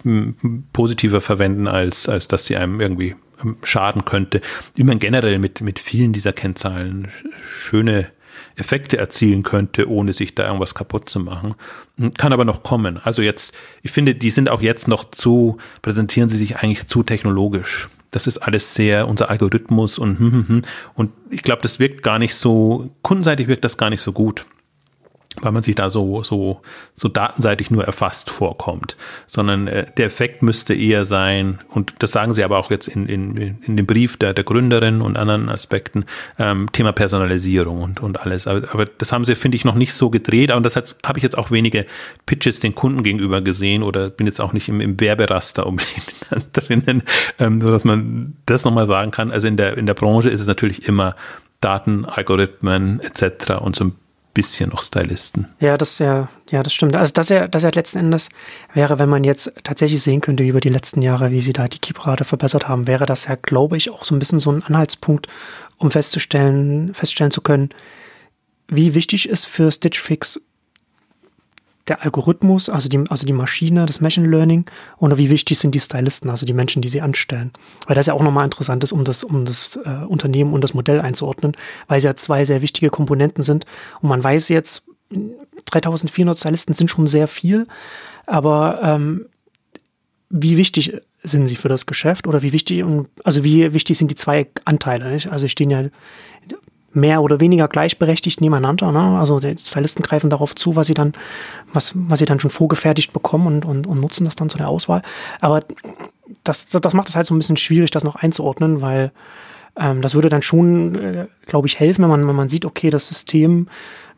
positiver verwenden, als, als dass sie einem irgendwie ähm, schaden könnte. Man generell mit, mit vielen dieser Kennzahlen schöne Effekte erzielen könnte, ohne sich da irgendwas kaputt zu machen. Hm, kann aber noch kommen. Also jetzt, ich finde, die sind auch jetzt noch zu, präsentieren sie sich eigentlich zu technologisch das ist alles sehr unser Algorithmus und hm, hm, hm. und ich glaube, das wirkt gar nicht so kundenseitig wirkt das gar nicht so gut weil man sich da so, so, so datenseitig nur erfasst vorkommt, sondern äh, der Effekt müsste eher sein, und das sagen sie aber auch jetzt in, in, in dem Brief der, der Gründerin und anderen Aspekten, ähm, Thema Personalisierung und, und alles. Aber, aber das haben sie, finde ich, noch nicht so gedreht, und das habe ich jetzt auch wenige Pitches den Kunden gegenüber gesehen oder bin jetzt auch nicht im, im Werberaster unbedingt drinnen, ähm, so dass man das nochmal sagen kann. Also in der, in der Branche ist es natürlich immer Daten, Algorithmen etc. und so ein bisschen noch Stylisten. Ja, das ja, ja, das stimmt. Also das ja, das ja letzten Endes wäre, wenn man jetzt tatsächlich sehen könnte über die letzten Jahre, wie sie da die Keep-Rate verbessert haben, wäre das ja, glaube ich, auch so ein bisschen so ein Anhaltspunkt, um festzustellen, feststellen zu können, wie wichtig ist für Stitch Fix der Algorithmus, also die, also die Maschine, das Machine Learning, oder wie wichtig sind die Stylisten, also die Menschen, die sie anstellen. Weil das ja auch nochmal interessant ist, um das, um das äh, Unternehmen und das Modell einzuordnen, weil es ja zwei sehr wichtige Komponenten sind. Und man weiß jetzt, 3400 Stylisten sind schon sehr viel, aber ähm, wie wichtig sind sie für das Geschäft oder wie wichtig, also wie wichtig sind die zwei Anteile? Nicht? Also stehen ja mehr oder weniger gleichberechtigt nebeneinander. Ne? Also die Stylisten greifen darauf zu, was sie dann, was, was sie dann schon vorgefertigt bekommen und, und, und nutzen das dann zu der Auswahl. Aber das, das macht es halt so ein bisschen schwierig, das noch einzuordnen, weil ähm, das würde dann schon, äh, glaube ich, helfen, wenn man, wenn man sieht, okay, das System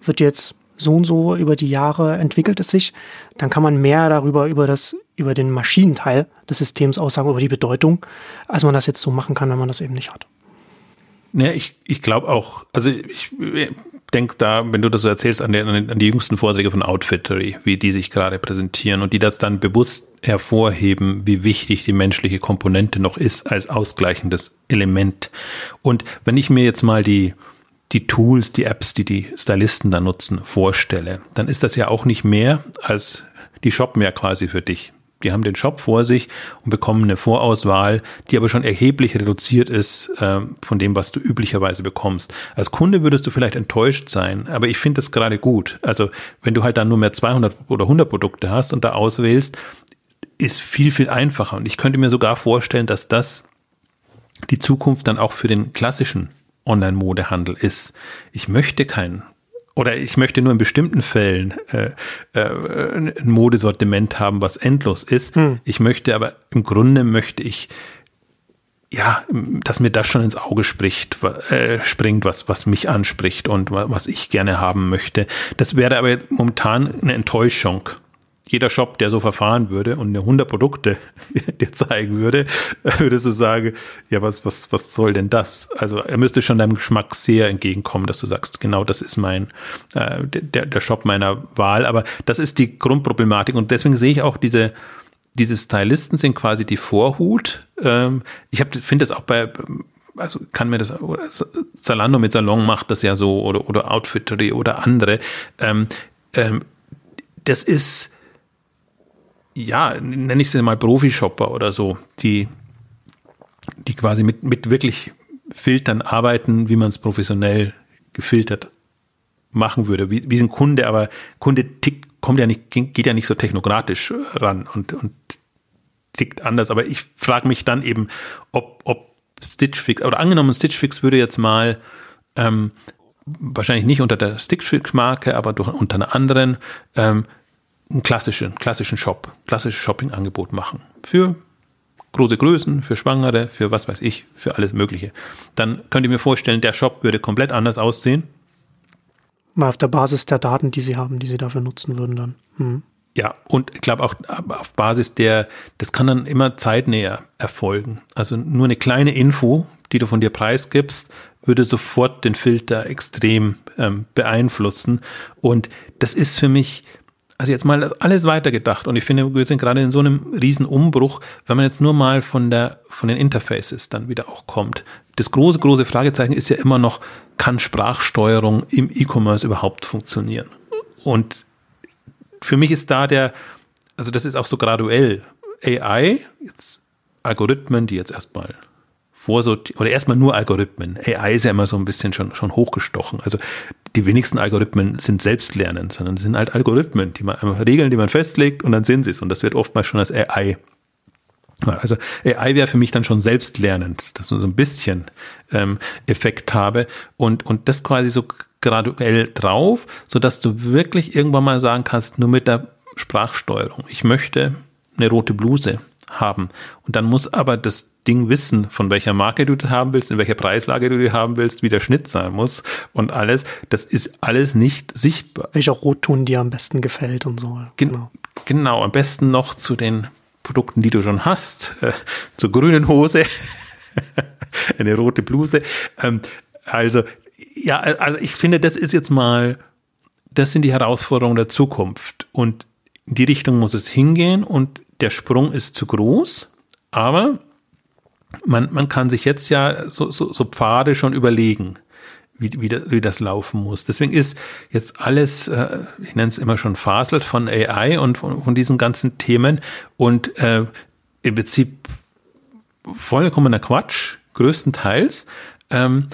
wird jetzt so und so über die Jahre entwickelt es sich, dann kann man mehr darüber, über das, über den Maschinenteil des Systems aussagen, über die Bedeutung, als man das jetzt so machen kann, wenn man das eben nicht hat. Ja, ich, ich glaube auch, also ich denke da, wenn du das so erzählst, an die, an die jüngsten Vorträge von Outfittery, wie die sich gerade präsentieren und die das dann bewusst hervorheben, wie wichtig die menschliche Komponente noch ist als ausgleichendes Element. Und wenn ich mir jetzt mal die, die Tools, die Apps, die die Stylisten da nutzen, vorstelle, dann ist das ja auch nicht mehr als die shoppen ja quasi für dich. Die haben den Shop vor sich und bekommen eine Vorauswahl, die aber schon erheblich reduziert ist äh, von dem, was du üblicherweise bekommst. Als Kunde würdest du vielleicht enttäuscht sein, aber ich finde das gerade gut. Also wenn du halt dann nur mehr 200 oder 100 Produkte hast und da auswählst, ist viel, viel einfacher. Und ich könnte mir sogar vorstellen, dass das die Zukunft dann auch für den klassischen Online-Modehandel ist. Ich möchte kein oder ich möchte nur in bestimmten Fällen äh, äh, ein Modesortiment haben, was endlos ist. Hm. Ich möchte aber im Grunde möchte ich ja, dass mir das schon ins Auge spricht, äh, springt, was, was mich anspricht und was ich gerne haben möchte. Das wäre aber momentan eine Enttäuschung. Jeder Shop, der so verfahren würde und eine 100 Produkte dir zeigen würde, würde so sagen, ja, was, was, was soll denn das? Also er müsste schon deinem Geschmack sehr entgegenkommen, dass du sagst, genau das ist mein, äh, der, der Shop meiner Wahl. Aber das ist die Grundproblematik und deswegen sehe ich auch diese, diese Stylisten sind quasi die Vorhut. Ähm, ich finde das auch bei, also kann mir das, Zalando mit Salon macht das ja so oder, oder Outfittery oder andere. Ähm, ähm, das ist, ja, nenne ich sie mal Profi-Shopper oder so, die, die quasi mit, mit wirklich Filtern arbeiten, wie man es professionell gefiltert machen würde. Wie, wie ein Kunde, aber Kunde tickt kommt ja nicht, geht ja nicht so technokratisch ran und, und tickt anders. Aber ich frage mich dann eben, ob, ob Stitch Fix, oder angenommen Stitch Fix würde jetzt mal ähm, wahrscheinlich nicht unter der Stitch Fix Marke, aber durch, unter einer anderen ähm, einen klassischen, klassischen Shop, klassisches Shopping-Angebot machen. Für große Größen, für Schwangere, für was weiß ich, für alles Mögliche. Dann könnt ihr mir vorstellen, der Shop würde komplett anders aussehen Mal auf der Basis der Daten, die sie haben, die sie dafür nutzen würden dann. Hm. Ja, und ich glaube auch auf Basis der, das kann dann immer zeitnäher erfolgen. Also nur eine kleine Info, die du von dir preisgibst, würde sofort den Filter extrem ähm, beeinflussen. Und das ist für mich, also jetzt mal alles weitergedacht. Und ich finde, wir sind gerade in so einem riesen Umbruch, wenn man jetzt nur mal von der, von den Interfaces dann wieder auch kommt. Das große, große Fragezeichen ist ja immer noch, kann Sprachsteuerung im E-Commerce überhaupt funktionieren? Und für mich ist da der, also das ist auch so graduell. AI, jetzt Algorithmen, die jetzt erstmal vorsortieren, oder erstmal nur Algorithmen. AI ist ja immer so ein bisschen schon, schon hochgestochen. Also die wenigsten Algorithmen sind selbstlernend, sondern sind halt Algorithmen, die man einfach Regeln, die man festlegt und dann sind sie es. Und das wird oftmals schon als AI also AI wäre für mich dann schon selbstlernend, dass ich so ein bisschen ähm, Effekt habe und, und das quasi so graduell drauf, so dass du wirklich irgendwann mal sagen kannst, nur mit der Sprachsteuerung, ich möchte eine rote Bluse haben. Und dann muss aber das Ding wissen, von welcher Marke du das haben willst, in welcher Preislage du die haben willst, wie der Schnitt sein muss und alles. Das ist alles nicht sichtbar. Welcher Rotton dir am besten gefällt und so. Genau. Genau, am besten noch zu den Produkten, die du schon hast, äh, zur grünen Hose, eine rote Bluse. Ähm, also, ja, also ich finde, das ist jetzt mal, das sind die Herausforderungen der Zukunft. Und in die Richtung muss es hingehen und der Sprung ist zu groß, aber man, man kann sich jetzt ja so, so, so Pfade schon überlegen wie, wie, wie das laufen muss. Deswegen ist jetzt alles, äh, ich nenne es immer schon faselt von AI und von, von diesen ganzen Themen und äh, im Prinzip vollkommener Quatsch, größtenteils, ähm,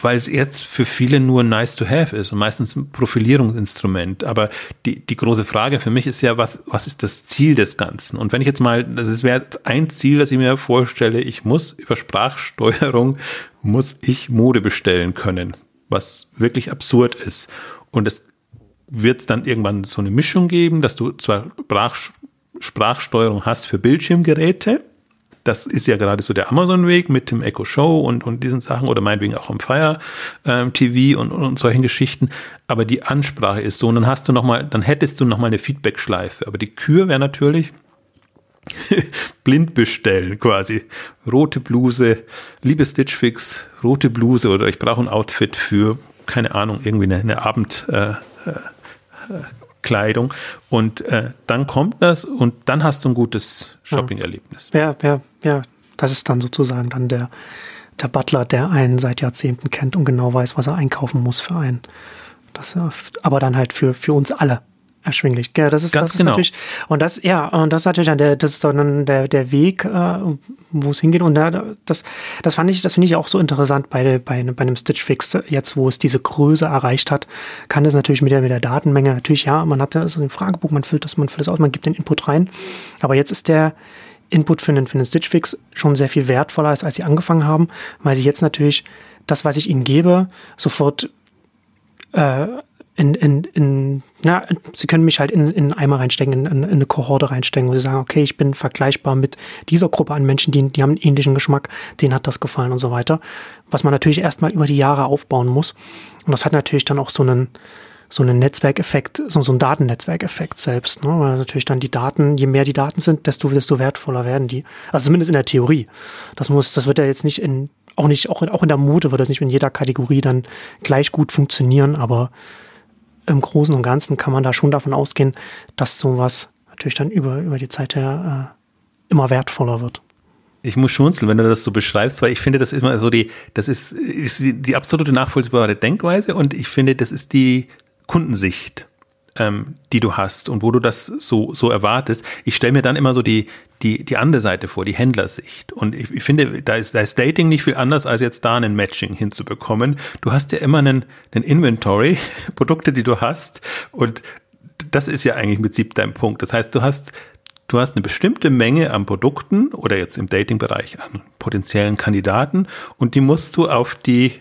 weil es jetzt für viele nur nice to have ist und meistens ein Profilierungsinstrument. Aber die, die große Frage für mich ist ja, was, was ist das Ziel des Ganzen? Und wenn ich jetzt mal, das wäre ein Ziel, das ich mir vorstelle, ich muss über Sprachsteuerung muss ich Mode bestellen können, was wirklich absurd ist. Und es wird dann irgendwann so eine Mischung geben, dass du zwar Sprach, Sprachsteuerung hast für Bildschirmgeräte, das ist ja gerade so der Amazon-Weg mit dem Echo Show und, und diesen Sachen oder meinetwegen auch am Fire ähm, TV und, und solchen Geschichten. Aber die Ansprache ist so und dann hast du noch mal, dann hättest du noch mal eine Feedback-Schleife. Aber die Kür wäre natürlich, blind bestellen quasi. Rote Bluse, liebe Stitch Fix, rote Bluse oder ich brauche ein Outfit für, keine Ahnung, irgendwie eine, eine Abendkleidung. Äh, äh, und äh, dann kommt das und dann hast du ein gutes Shopping-Erlebnis. Ja, ja, ja, das ist dann sozusagen dann der, der Butler, der einen seit Jahrzehnten kennt und genau weiß, was er einkaufen muss für einen. Das, aber dann halt für, für uns alle erschwinglich. Ja, das ist, Ganz das ist genau. natürlich, und das, ja, und das ist natürlich dann der, das ist dann der, der Weg, äh, wo es hingeht. Und da, das, das fand ich, das finde ich auch so interessant bei, bei, bei einem Stitch Fix, jetzt, wo es diese Größe erreicht hat, kann das natürlich mit der, mit der Datenmenge, natürlich, ja, man hat so ein Fragebogen, man füllt das, man füllt das aus, man gibt den Input rein. Aber jetzt ist der, Input für einen, für einen Stitch Fix schon sehr viel wertvoller ist, als sie angefangen haben, weil sie jetzt natürlich das, was ich ihnen gebe, sofort äh, in, in, in, na, sie können mich halt in, in einen Eimer reinstecken, in, in, in eine Kohorte reinstecken, wo sie sagen, okay, ich bin vergleichbar mit dieser Gruppe an Menschen, die, die haben einen ähnlichen Geschmack, denen hat das gefallen und so weiter. Was man natürlich erstmal über die Jahre aufbauen muss. Und das hat natürlich dann auch so einen, so einen Netzwerkeffekt, so, so einen Datennetzwerkeffekt selbst, ne? weil natürlich dann die Daten, je mehr die Daten sind, desto, desto wertvoller werden die. Also zumindest in der Theorie. Das muss, das wird ja jetzt nicht in, auch nicht, auch in, auch in der Mode wird das nicht in jeder Kategorie dann gleich gut funktionieren, aber im Großen und Ganzen kann man da schon davon ausgehen, dass sowas natürlich dann über, über die Zeit her äh, immer wertvoller wird. Ich muss schmunzeln, wenn du das so beschreibst, weil ich finde, das ist immer so die, das ist, ist die, die absolute nachvollziehbare Denkweise und ich finde, das ist die Kundensicht, ähm, die du hast und wo du das so, so erwartest. Ich stelle mir dann immer so die, die, die andere Seite vor, die Händlersicht. Und ich, ich finde, da ist, da ist Dating nicht viel anders, als jetzt da ein Matching hinzubekommen. Du hast ja immer einen, einen Inventory, Produkte, die du hast. Und das ist ja eigentlich im Prinzip dein Punkt. Das heißt, du hast, du hast eine bestimmte Menge an Produkten oder jetzt im Dating-Bereich an potenziellen Kandidaten und die musst du auf die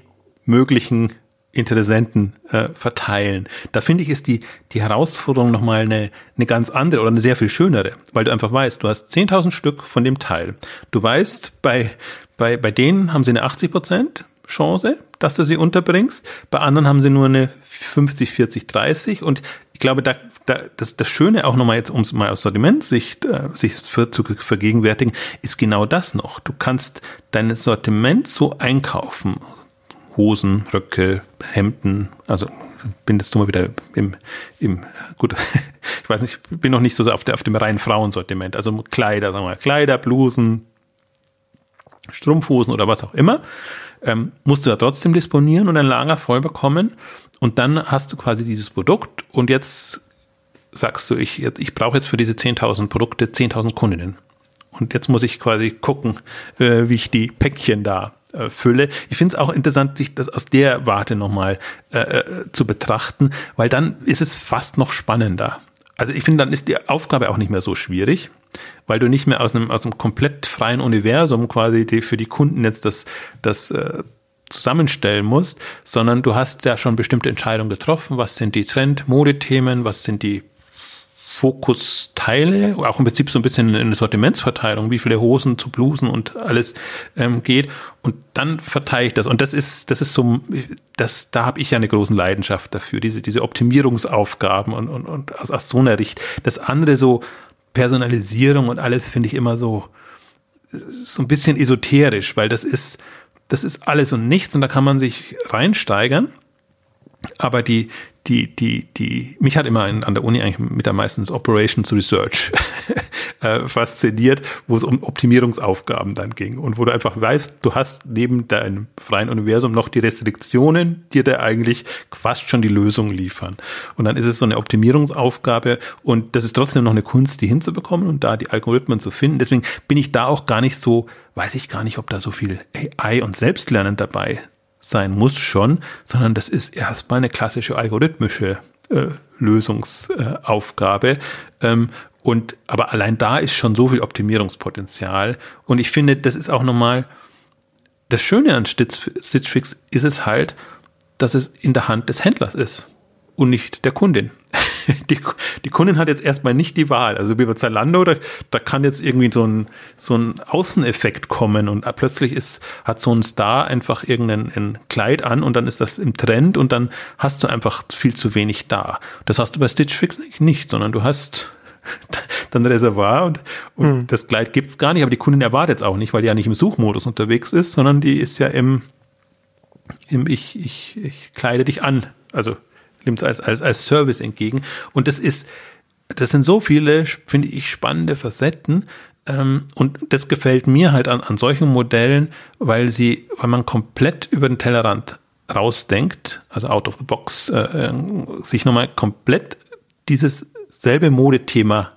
möglichen Interessenten äh, verteilen. Da finde ich, ist die, die Herausforderung nochmal eine, eine ganz andere oder eine sehr viel schönere, weil du einfach weißt, du hast 10.000 Stück von dem Teil. Du weißt, bei, bei, bei denen haben sie eine 80 Prozent Chance, dass du sie unterbringst. Bei anderen haben sie nur eine 50, 40, 30 und ich glaube, da, da, das, das Schöne auch nochmal jetzt, um es mal aus Sortimentsicht äh, sich für, zu vergegenwärtigen, ist genau das noch. Du kannst dein Sortiment so einkaufen, Hosen, Röcke, Hemden, also bin jetzt mal wieder im, im gut, ich weiß nicht, bin noch nicht so auf, der, auf dem reinen Frauensortiment, also Kleider, sagen wir mal, Kleider, Blusen, Strumpfhosen oder was auch immer, ähm, musst du da trotzdem disponieren und ein Lager voll bekommen und dann hast du quasi dieses Produkt und jetzt sagst du, ich, ich brauche jetzt für diese 10.000 Produkte 10.000 Kundinnen. Und jetzt muss ich quasi gucken, äh, wie ich die Päckchen da äh, Fülle. Ich finde es auch interessant, sich das aus der Warte nochmal äh, äh, zu betrachten, weil dann ist es fast noch spannender. Also ich finde, dann ist die Aufgabe auch nicht mehr so schwierig, weil du nicht mehr aus einem, aus einem komplett freien Universum quasi die, für die Kunden jetzt das, das äh, zusammenstellen musst, sondern du hast ja schon bestimmte Entscheidungen getroffen. Was sind die Trend-Modethemen? Was sind die Fokusteile, auch im Prinzip so ein bisschen eine Sortimentsverteilung, wie viele Hosen zu Blusen und alles ähm, geht. Und dann verteile ich das. Und das ist, das ist so, das, da habe ich ja eine große Leidenschaft dafür, diese, diese Optimierungsaufgaben und, und, und aus, aus so einer Richt. Das andere so Personalisierung und alles finde ich immer so, so ein bisschen esoterisch, weil das ist, das ist alles und nichts und da kann man sich reinsteigern. Aber die, die, die, die, mich hat immer an der Uni eigentlich mit am meisten Operations Research äh, fasziniert, wo es um Optimierungsaufgaben dann ging und wo du einfach weißt, du hast neben deinem freien Universum noch die Restriktionen, die dir eigentlich fast schon die Lösung liefern. Und dann ist es so eine Optimierungsaufgabe und das ist trotzdem noch eine Kunst, die hinzubekommen und da die Algorithmen zu finden. Deswegen bin ich da auch gar nicht so, weiß ich gar nicht, ob da so viel AI und Selbstlernen dabei sein muss schon, sondern das ist erstmal eine klassische algorithmische äh, Lösungsaufgabe. Ähm, und aber allein da ist schon so viel Optimierungspotenzial. Und ich finde, das ist auch nochmal das Schöne an Stitch, Stitch Fix ist es halt, dass es in der Hand des Händlers ist und nicht der Kundin. die, die Kundin hat jetzt erstmal nicht die Wahl. Also wie bei Zalando, da, da kann jetzt irgendwie so ein, so ein Außeneffekt kommen und plötzlich ist, hat so ein Star einfach irgendein ein Kleid an und dann ist das im Trend und dann hast du einfach viel zu wenig da. Das hast du bei Stitch Fix nicht, sondern du hast dann Reservoir und, und hm. das Kleid gibt's gar nicht, aber die Kundin erwartet es auch nicht, weil die ja nicht im Suchmodus unterwegs ist, sondern die ist ja im, im ich, ich, ich kleide dich an. Also nimmt es als, als, als Service entgegen. Und das ist, das sind so viele, finde ich, spannende Facetten. Ähm, und das gefällt mir halt an, an solchen Modellen, weil sie, weil man komplett über den Tellerrand rausdenkt, also out of the box, äh, äh sich nochmal komplett dieses selbe Modethema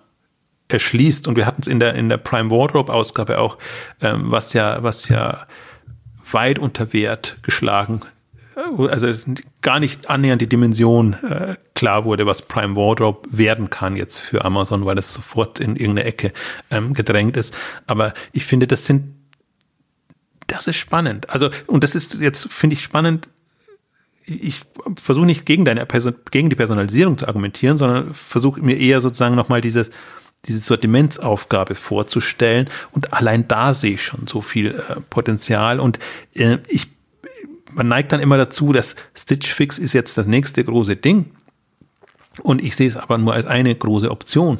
erschließt. Und wir hatten es in der, in der Prime Wardrobe Ausgabe auch, ähm, was ja, was ja weit unter Wert geschlagen also gar nicht annähernd die Dimension äh, klar wurde, was Prime Wardrobe werden kann jetzt für Amazon, weil es sofort in irgendeine Ecke ähm, gedrängt ist. Aber ich finde, das sind, das ist spannend. Also, und das ist jetzt, finde ich spannend, ich versuche nicht gegen deine gegen die Personalisierung zu argumentieren, sondern versuche mir eher sozusagen nochmal dieses, diese Sortimentsaufgabe vorzustellen. Und allein da sehe ich schon so viel äh, Potenzial. Und äh, ich, man neigt dann immer dazu, dass Stitch Fix ist jetzt das nächste große Ding. Und ich sehe es aber nur als eine große Option.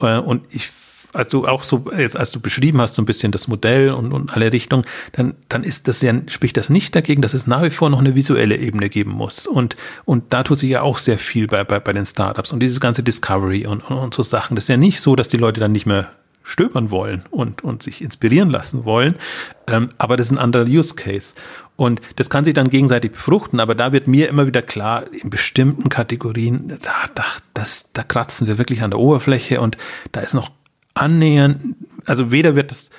Äh, und ich als du auch so, jetzt als du beschrieben hast, so ein bisschen das Modell und, und alle Richtungen, dann, dann ist das ja, spricht das nicht dagegen, dass es nach wie vor noch eine visuelle Ebene geben muss. Und, und da tut sich ja auch sehr viel bei, bei, bei den Startups und dieses ganze Discovery und, und, und so Sachen. Das ist ja nicht so, dass die Leute dann nicht mehr stöbern wollen und, und sich inspirieren lassen wollen. Ähm, aber das ist ein anderer Use Case. Und das kann sich dann gegenseitig befruchten, aber da wird mir immer wieder klar, in bestimmten Kategorien, da, da, das, da kratzen wir wirklich an der Oberfläche und da ist noch annähernd, also weder wird das,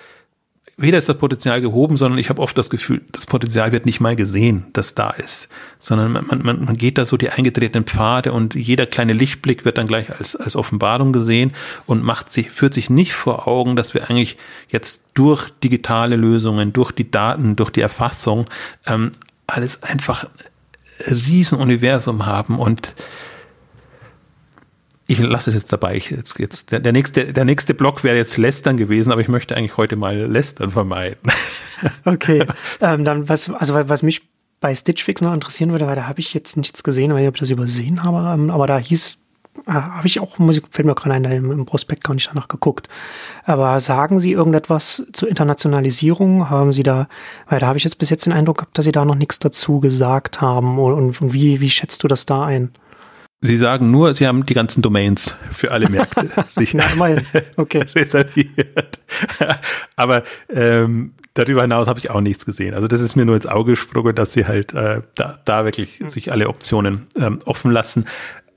weder ist das Potenzial gehoben, sondern ich habe oft das Gefühl, das Potenzial wird nicht mal gesehen, das da ist, sondern man, man, man geht da so die eingetretenen Pfade und jeder kleine Lichtblick wird dann gleich als, als Offenbarung gesehen und macht sich, führt sich nicht vor Augen, dass wir eigentlich jetzt durch digitale Lösungen, durch die Daten, durch die Erfassung ähm, alles einfach Riesenuniversum haben und ich lasse es jetzt dabei. Ich jetzt, jetzt, der, der, nächste, der nächste Block wäre jetzt Lästern gewesen, aber ich möchte eigentlich heute mal Lästern vermeiden. Okay. ähm, dann was, also was mich bei Stitch Fix noch interessieren würde, weil da habe ich jetzt nichts gesehen, weil ich das übersehen habe, ähm, aber da hieß, äh, habe ich auch, muss ich, fällt mir gerade ein, im, im Prospekt gar nicht danach geguckt. Aber sagen Sie irgendetwas zur Internationalisierung? Haben Sie da, weil da habe ich jetzt bis jetzt den Eindruck gehabt, dass Sie da noch nichts dazu gesagt haben und, und, und wie, wie schätzt du das da ein? Sie sagen nur, Sie haben die ganzen Domains für alle Märkte sich okay. reserviert. Aber ähm, darüber hinaus habe ich auch nichts gesehen. Also das ist mir nur ins Auge gesprungen, dass Sie halt äh, da, da wirklich hm. sich alle Optionen ähm, offen lassen.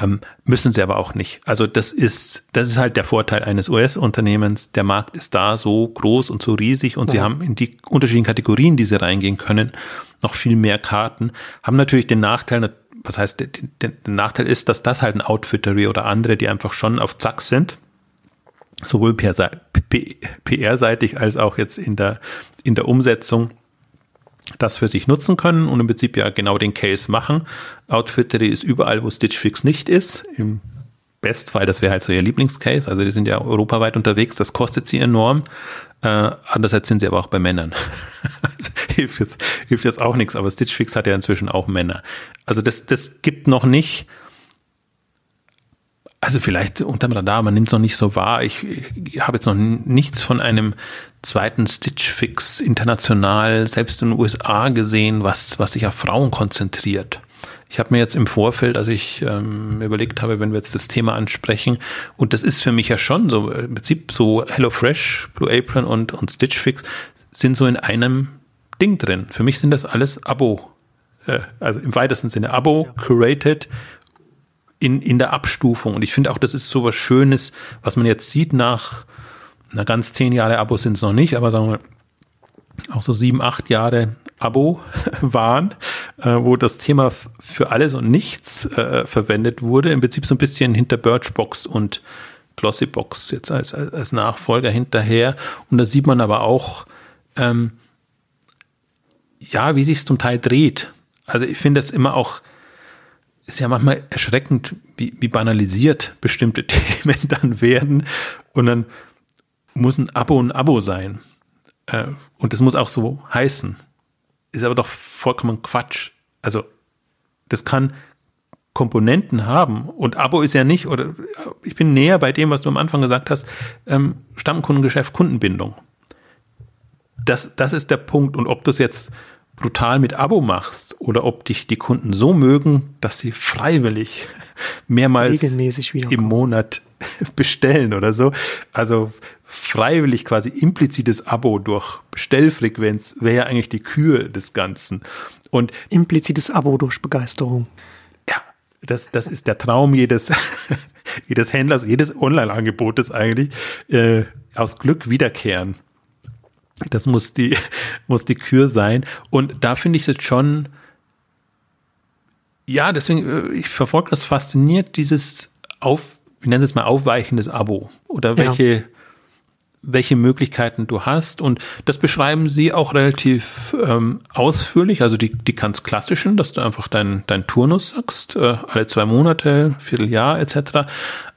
Ähm, müssen sie aber auch nicht. Also das ist, das ist halt der Vorteil eines US-Unternehmens. Der Markt ist da so groß und so riesig und ja. sie haben in die unterschiedlichen Kategorien, die sie reingehen können, noch viel mehr Karten. Haben natürlich den Nachteil, was heißt, der, der, Nachteil ist, dass das halt ein Outfittery oder andere, die einfach schon auf Zack sind, sowohl PR-seitig als auch jetzt in der, in der Umsetzung das für sich nutzen können und im Prinzip ja genau den Case machen. Outfittery ist überall, wo Stitch Fix nicht ist. Im Bestfall, das wäre halt so ihr Lieblingscase. Also die sind ja europaweit unterwegs, das kostet sie enorm. Äh, andererseits sind sie aber auch bei Männern. also hilft, jetzt, hilft jetzt auch nichts, aber Stitch Fix hat ja inzwischen auch Männer. Also das, das gibt noch nicht, also vielleicht unterm Radar, man nimmt es noch nicht so wahr. Ich, ich habe jetzt noch nichts von einem zweiten Stitch Fix international, selbst in den USA gesehen, was, was sich auf Frauen konzentriert. Ich habe mir jetzt im Vorfeld, als ich ähm, überlegt habe, wenn wir jetzt das Thema ansprechen, und das ist für mich ja schon so, im Prinzip so HelloFresh, Blue Apron und, und Stitch Fix sind so in einem Ding drin. Für mich sind das alles Abo, äh, also im weitesten Sinne Abo, ja. curated in, in der Abstufung. Und ich finde auch, das ist so was Schönes, was man jetzt sieht nach, na ganz zehn Jahre Abo sind es noch nicht, aber sagen wir auch so sieben, acht Jahre Abo waren, äh, wo das Thema für alles und nichts äh, verwendet wurde. Im Prinzip so ein bisschen hinter Birchbox und Glossybox jetzt als, als, Nachfolger hinterher. Und da sieht man aber auch, ähm, ja, wie sich es zum Teil dreht. Also ich finde das immer auch, ist ja manchmal erschreckend, wie, wie banalisiert bestimmte Themen dann werden. Und dann muss ein Abo ein Abo sein. Äh, und das muss auch so heißen. Ist aber doch vollkommen Quatsch. Also, das kann Komponenten haben. Und Abo ist ja nicht, oder ich bin näher bei dem, was du am Anfang gesagt hast, ähm, Stammkundengeschäft, Kundenbindung. Das, das ist der Punkt. Und ob du es jetzt brutal mit Abo machst oder ob dich die Kunden so mögen, dass sie freiwillig mehrmals im Monat bestellen oder so. Also freiwillig quasi implizites Abo durch Bestellfrequenz wäre ja eigentlich die Kür des Ganzen. Und implizites Abo durch Begeisterung. Ja, das, das ist der Traum jedes, jedes Händlers, jedes Online-Angebotes eigentlich, äh, aus Glück wiederkehren. Das muss die, muss die Kür sein. Und da finde ich es jetzt schon, ja, deswegen, äh, ich verfolge das fasziniert, dieses auf, wie nennen Sie es mal, aufweichendes Abo. Oder welche, ja welche Möglichkeiten du hast. Und das beschreiben sie auch relativ ähm, ausführlich. Also die, die ganz klassischen, dass du einfach deinen dein Turnus sagst, äh, alle zwei Monate, Vierteljahr etc.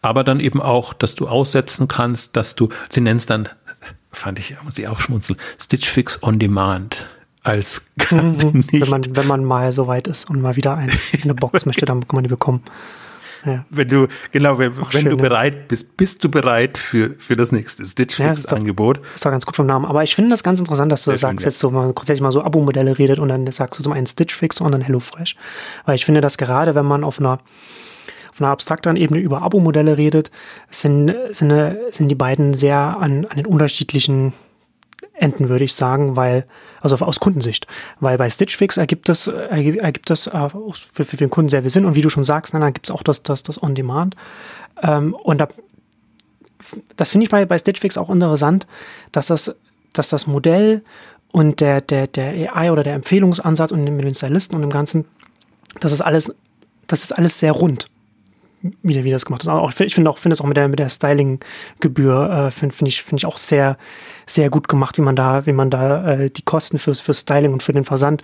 Aber dann eben auch, dass du aussetzen kannst, dass du, sie nennen es dann, fand ich, muss ich auch schmunzeln, Stitch Fix on Demand als mhm, wenn man wenn man mal so weit ist und mal wieder ein, eine Box möchte, dann kann man die bekommen. Ja. Wenn du, genau, wenn, wenn schön, du bereit bist, bist du bereit für, für das nächste Stitch-Fix-Angebot. Ja, ist doch ganz gut vom Namen. Aber ich finde das ganz interessant, dass du Sehr sagst, schön, jetzt so mal grundsätzlich mal so Abo-Modelle redet und dann sagst du zum einen Stitch-Fix und dann HelloFresh. Weil ich finde, dass gerade wenn man auf einer auf einer abstrakteren Ebene über Abo-Modelle redet, sind, sind, sind die beiden sehr an, an den unterschiedlichen enden, würde ich sagen, weil, also aus Kundensicht. Weil bei Stitch Fix ergibt es, ergibt es äh, für, für den Kunden sehr viel Sinn und wie du schon sagst, dann gibt es auch das, das, das On-Demand. Ähm, und da, das finde ich bei, bei Stitch Fix auch interessant, dass das, dass das Modell und der, der, der AI oder der Empfehlungsansatz und mit den Stylisten und dem Ganzen, das ist alles, das ist alles sehr rund wie, wie das gemacht ist. Auch, ich finde auch, finde es auch mit der, mit der Styling-Gebühr, äh, finde find ich, finde ich auch sehr, sehr gut gemacht, wie man da, wie man da äh, die Kosten fürs, fürs Styling und für den Versand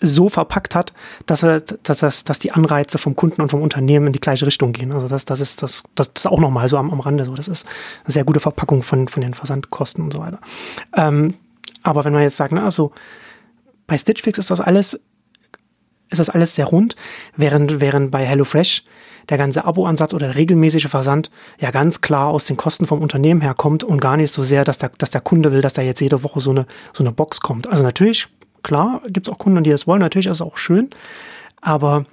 so verpackt hat, dass, er, dass, das, dass die Anreize vom Kunden und vom Unternehmen in die gleiche Richtung gehen. Also das, das ist das, das ist auch nochmal so am, am Rande so. Das ist eine sehr gute Verpackung von, von den Versandkosten und so weiter. Ähm, aber wenn man jetzt sagt, na, also bei Stitch Fix ist das alles ist das alles sehr rund, während, während bei HelloFresh der ganze Abo-Ansatz oder der regelmäßige Versand ja ganz klar aus den Kosten vom Unternehmen herkommt und gar nicht so sehr, dass der, dass der Kunde will, dass da jetzt jede Woche so eine, so eine Box kommt. Also natürlich, klar, gibt es auch Kunden, die das wollen, natürlich ist es auch schön, aber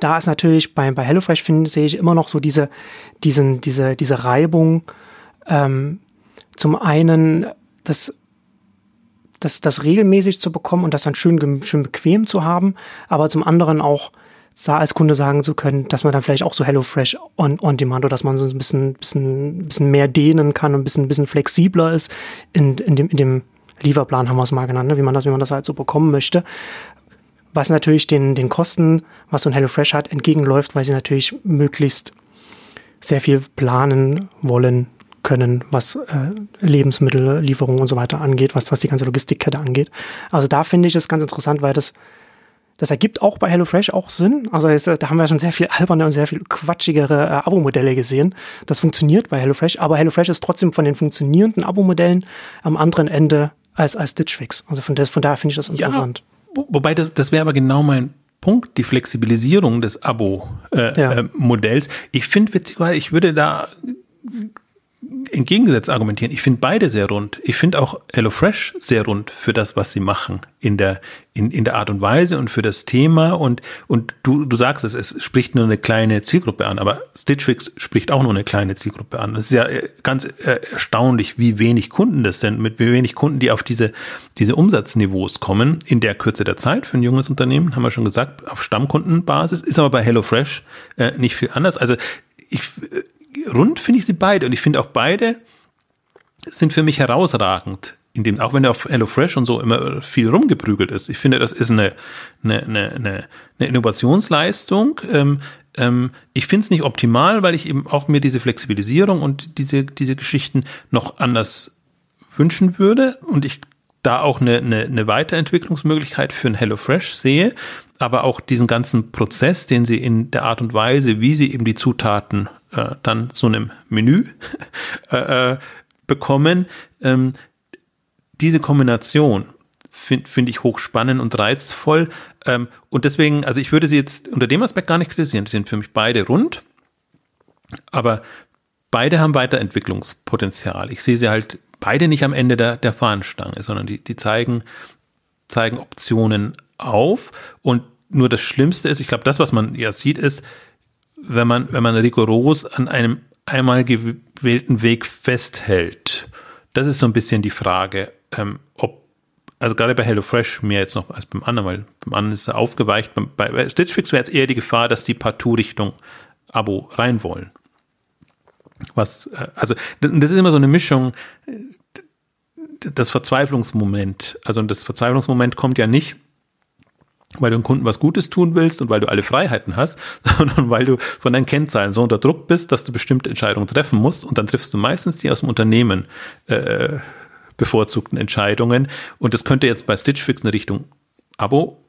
da ist natürlich bei, bei HelloFresh, finde sehe ich immer noch so diese, diesen, diese, diese Reibung. Ähm, zum einen das das, das regelmäßig zu bekommen und das dann schön, schön bequem zu haben, aber zum anderen auch da als Kunde sagen zu können, dass man dann vielleicht auch so HelloFresh on, on Demand oder dass man so ein bisschen, bisschen, bisschen mehr dehnen kann und ein bisschen, bisschen flexibler ist in, in, dem, in dem Lieferplan, haben wir es mal genannt, ne? wie man das, wie man das halt so bekommen möchte. Was natürlich den, den Kosten, was so ein HelloFresh hat, entgegenläuft, weil sie natürlich möglichst sehr viel planen wollen können, was äh, Lebensmittellieferungen und so weiter angeht, was, was die ganze Logistikkette angeht. Also da finde ich es ganz interessant, weil das, das ergibt auch bei HelloFresh auch Sinn. Also jetzt, da haben wir schon sehr viel alberne und sehr viel quatschigere äh, Abo-Modelle gesehen. Das funktioniert bei HelloFresh, aber HelloFresh ist trotzdem von den funktionierenden Abo-Modellen am anderen Ende als, als Stitch Fix. Also von, des, von daher finde ich das interessant. Ja, wobei das, das wäre aber genau mein Punkt, die Flexibilisierung des Abo-Modells. Äh, ja. äh, ich finde witzigerweise, ich würde da entgegengesetzt argumentieren. Ich finde beide sehr rund. Ich finde auch HelloFresh sehr rund für das, was sie machen in der in, in der Art und Weise und für das Thema und und du du sagst es, es spricht nur eine kleine Zielgruppe an, aber Stitch Fix spricht auch nur eine kleine Zielgruppe an. Es ist ja äh, ganz äh, erstaunlich, wie wenig Kunden das sind, mit wie wenig Kunden, die auf diese diese Umsatzniveaus kommen in der Kürze der Zeit für ein junges Unternehmen, haben wir schon gesagt, auf Stammkundenbasis, ist aber bei HelloFresh äh, nicht viel anders. Also ich äh, rund finde ich sie beide und ich finde auch beide sind für mich herausragend. In dem, auch wenn er auf HelloFresh und so immer viel rumgeprügelt ist. Ich finde, das ist eine, eine, eine, eine Innovationsleistung. Ähm, ähm, ich finde es nicht optimal, weil ich eben auch mir diese Flexibilisierung und diese, diese Geschichten noch anders wünschen würde und ich da auch eine, eine, eine Weiterentwicklungsmöglichkeit für ein HelloFresh sehe, aber auch diesen ganzen Prozess, den sie in der Art und Weise, wie sie eben die Zutaten äh, dann so einem Menü äh, äh, bekommen. Ähm, diese Kombination finde find ich hochspannend und reizvoll. Ähm, und deswegen, also ich würde sie jetzt unter dem Aspekt gar nicht kritisieren. Die sind für mich beide rund, aber beide haben Weiterentwicklungspotenzial. Ich sehe sie halt beide nicht am Ende der, der Fahnenstange, sondern die, die zeigen, zeigen Optionen auf. Und nur das Schlimmste ist, ich glaube, das, was man ja sieht, ist, wenn man, wenn man rigoros an einem einmal gewählten Weg festhält. Das ist so ein bisschen die Frage, ähm, ob, also gerade bei HelloFresh mehr jetzt noch als beim anderen, weil beim anderen ist er aufgeweicht. Bei, bei Stitch Fix wäre jetzt eher die Gefahr, dass die partout Richtung Abo rein wollen. Was, äh, also, das ist immer so eine Mischung, das Verzweiflungsmoment. Also, das Verzweiflungsmoment kommt ja nicht, weil du dem Kunden was Gutes tun willst und weil du alle Freiheiten hast, sondern weil du von deinen Kennzahlen so unter Druck bist, dass du bestimmte Entscheidungen treffen musst. Und dann triffst du meistens die aus dem Unternehmen äh, bevorzugten Entscheidungen. Und das könnte jetzt bei Stitch Fix eine Richtung Abo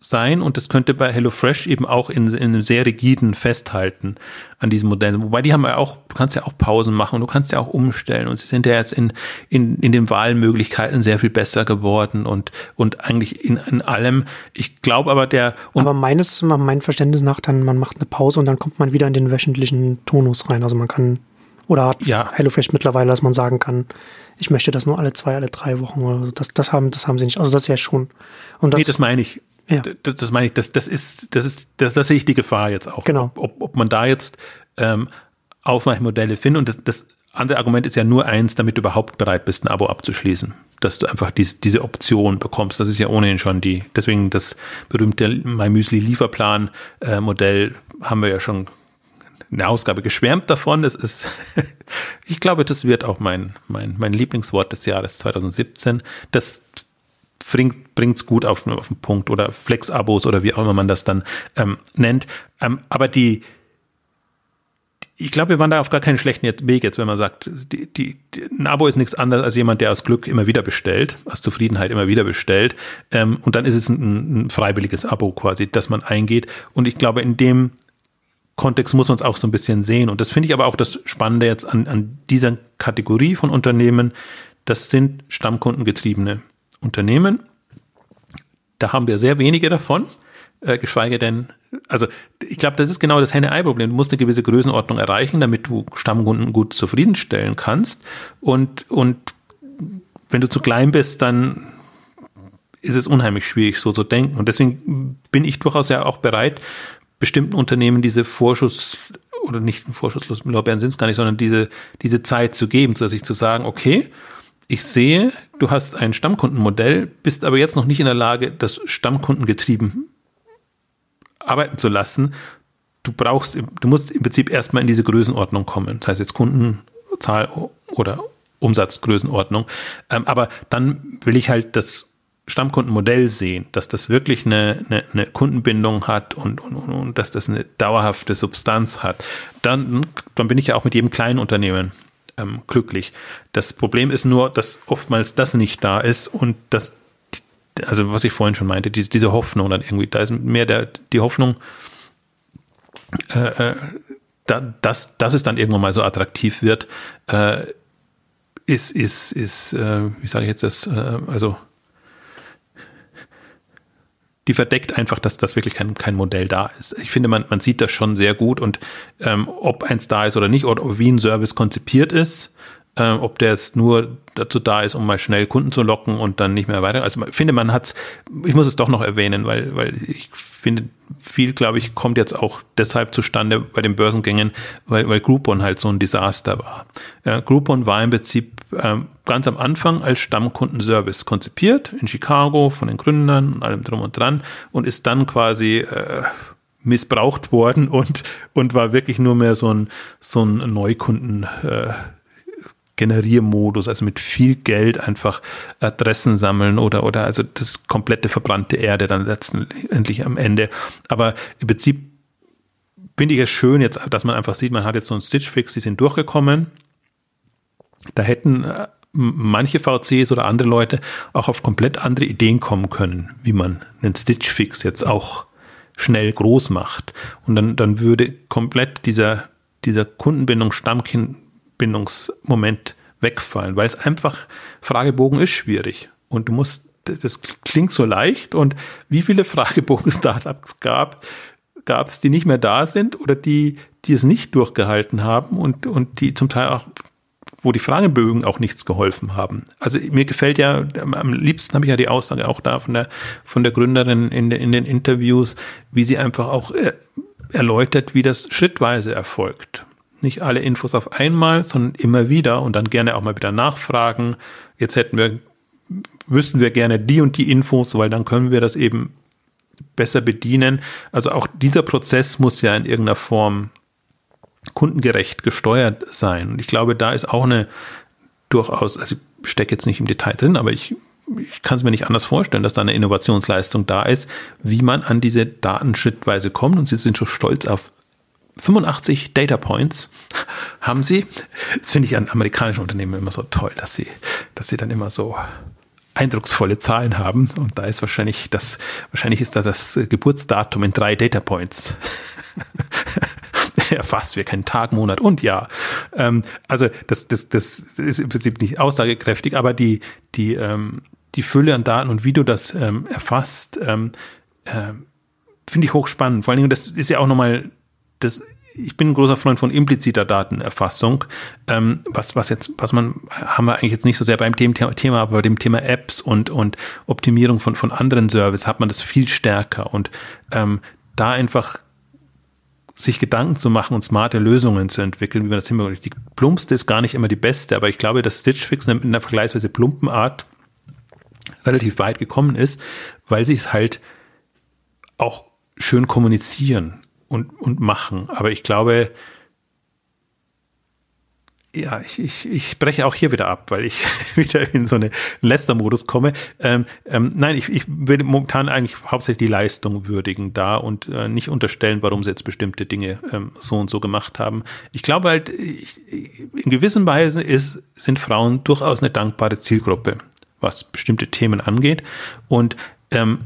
sein und das könnte bei HelloFresh eben auch in, in einem sehr rigiden Festhalten an diesem Modell. Wobei die haben ja auch, du kannst ja auch Pausen machen, du kannst ja auch umstellen und sie sind ja jetzt in, in, in den Wahlmöglichkeiten sehr viel besser geworden und, und eigentlich in, in allem. Ich glaube aber der. aber meines, mein Verständnis nach, dann man macht eine Pause und dann kommt man wieder in den wöchentlichen Tonus rein. Also man kann, oder hat ja. HelloFresh mittlerweile, dass man sagen kann, ich möchte das nur alle zwei, alle drei Wochen oder so. Das, das haben, das haben sie nicht. Also das ja schon. Und das, nee, das meine ich. Ja. Das, das meine ich, das, das ist, das ist, das, das sehe ich die Gefahr jetzt auch. Genau. Ob, ob man da jetzt ähm, Aufweichmodelle findet und das, das andere Argument ist ja nur eins, damit du überhaupt bereit bist, ein Abo abzuschließen. Dass du einfach diese, diese Option bekommst. Das ist ja ohnehin schon die, deswegen das berühmte MyMüsli Lieferplan äh, Modell haben wir ja schon eine Ausgabe geschwärmt davon. Das ist, ich glaube, das wird auch mein, mein, mein Lieblingswort des Jahres 2017. Das bringt es gut auf, auf den Punkt oder Flex-Abos oder wie auch immer man das dann ähm, nennt. Ähm, aber die, ich glaube, wir waren da auf gar keinen schlechten Weg jetzt, wenn man sagt, die, die, ein Abo ist nichts anderes als jemand, der aus Glück immer wieder bestellt, aus Zufriedenheit immer wieder bestellt. Ähm, und dann ist es ein, ein freiwilliges Abo quasi, das man eingeht. Und ich glaube, in dem Kontext muss man es auch so ein bisschen sehen. Und das finde ich aber auch das Spannende jetzt an, an dieser Kategorie von Unternehmen. Das sind stammkundengetriebene Unternehmen. Da haben wir sehr wenige davon, äh, geschweige denn, also ich glaube, das ist genau das Henne-Ei-Problem. Du musst eine gewisse Größenordnung erreichen, damit du Stammkunden gut zufriedenstellen kannst. Und, und wenn du zu klein bist, dann ist es unheimlich schwierig, so zu denken. Und deswegen bin ich durchaus ja auch bereit, bestimmten Unternehmen diese Vorschuss oder nicht vorschusslos Lorbeeren sind es gar nicht, sondern diese, diese Zeit zu geben, dass zu sagen, okay, ich sehe, du hast ein Stammkundenmodell, bist aber jetzt noch nicht in der Lage, das Stammkundengetrieben arbeiten zu lassen. Du brauchst, du musst im Prinzip erstmal in diese Größenordnung kommen. Das heißt jetzt Kundenzahl oder Umsatzgrößenordnung. Ähm, aber dann will ich halt das Stammkundenmodell sehen, dass das wirklich eine, eine, eine Kundenbindung hat und, und, und, und dass das eine dauerhafte Substanz hat. Dann, dann bin ich ja auch mit jedem kleinen Unternehmen ähm, glücklich. Das Problem ist nur, dass oftmals das nicht da ist und das, also was ich vorhin schon meinte, diese, diese Hoffnung dann irgendwie, da ist mehr der, die Hoffnung, äh, äh da, dass, dass es dann irgendwann mal so attraktiv wird, äh, ist, ist, ist, äh, wie sage ich jetzt das, äh, also die verdeckt einfach, dass das wirklich kein, kein Modell da ist. Ich finde, man, man sieht das schon sehr gut und ähm, ob eins da ist oder nicht oder wie ein Service konzipiert ist, äh, ob der jetzt nur dazu da ist, um mal schnell Kunden zu locken und dann nicht mehr weiter. Also ich finde, man hat's, ich muss es doch noch erwähnen, weil, weil ich finde, viel, glaube ich, kommt jetzt auch deshalb zustande bei den Börsengängen, weil, weil Groupon halt so ein Desaster war. Ja, Groupon war im Prinzip ähm, ganz am Anfang als Stammkundenservice konzipiert, in Chicago von den Gründern und allem drum und dran und ist dann quasi äh, missbraucht worden und, und war wirklich nur mehr so ein, so ein Neukunden, äh, Generiermodus, also mit viel Geld einfach Adressen sammeln oder, oder also das komplette verbrannte Erde dann letztendlich am Ende. Aber im Prinzip finde ich es schön jetzt, dass man einfach sieht, man hat jetzt so einen Stitch Fix, die sind durchgekommen. Da hätten äh, manche VCs oder andere Leute auch auf komplett andere Ideen kommen können, wie man einen Stitch Fix jetzt auch schnell groß macht. Und dann, dann würde komplett dieser, dieser Kundenbindung, Stammkind, Bindungsmoment wegfallen, weil es einfach, Fragebogen ist schwierig und du musst, das klingt so leicht und wie viele Fragebogen-Startups gab, gab es, die nicht mehr da sind oder die, die es nicht durchgehalten haben und, und die zum Teil auch wo die Fragebögen auch nichts geholfen haben. Also mir gefällt ja, am liebsten habe ich ja die Aussage auch da von der, von der Gründerin in, in den Interviews, wie sie einfach auch äh, erläutert, wie das schrittweise erfolgt nicht alle Infos auf einmal, sondern immer wieder und dann gerne auch mal wieder nachfragen. Jetzt hätten wir, wüssten wir gerne die und die Infos, weil dann können wir das eben besser bedienen. Also auch dieser Prozess muss ja in irgendeiner Form kundengerecht gesteuert sein. Und ich glaube, da ist auch eine durchaus, also ich stecke jetzt nicht im Detail drin, aber ich ich kann es mir nicht anders vorstellen, dass da eine Innovationsleistung da ist, wie man an diese Daten schrittweise kommt. Und sie sind schon stolz auf 85 Data Points haben sie. Das finde ich an amerikanischen Unternehmen immer so toll, dass sie, dass sie dann immer so eindrucksvolle Zahlen haben. Und da ist wahrscheinlich das, wahrscheinlich ist da das Geburtsdatum in drei Data Points. erfasst wir keinen Tag, Monat und Jahr. Ähm, also das, das, das ist im Prinzip nicht aussagekräftig, aber die, die, ähm, die Fülle an Daten und wie du das ähm, erfasst, ähm, äh, finde ich hochspannend. Vor allen Dingen, das ist ja auch nochmal das ich bin ein großer Freund von impliziter Datenerfassung. Ähm, was, was jetzt, was man, haben wir eigentlich jetzt nicht so sehr beim Thema, aber bei dem Thema Apps und, und Optimierung von, von anderen Services hat man das viel stärker und ähm, da einfach sich Gedanken zu machen und smarte Lösungen zu entwickeln, wie man das hinbekommt. Die plumpste ist gar nicht immer die beste, aber ich glaube, dass Stitch Fix in einer vergleichsweise plumpen Art relativ weit gekommen ist, weil sie es halt auch schön kommunizieren und, und machen. Aber ich glaube, ja, ich, ich, ich breche auch hier wieder ab, weil ich wieder in so einen Lester-Modus komme. Ähm, ähm, nein, ich, ich würde momentan eigentlich hauptsächlich die Leistung würdigen da und äh, nicht unterstellen, warum sie jetzt bestimmte Dinge ähm, so und so gemacht haben. Ich glaube halt, ich, in gewissen Weise ist, sind Frauen durchaus eine dankbare Zielgruppe, was bestimmte Themen angeht. Und ähm,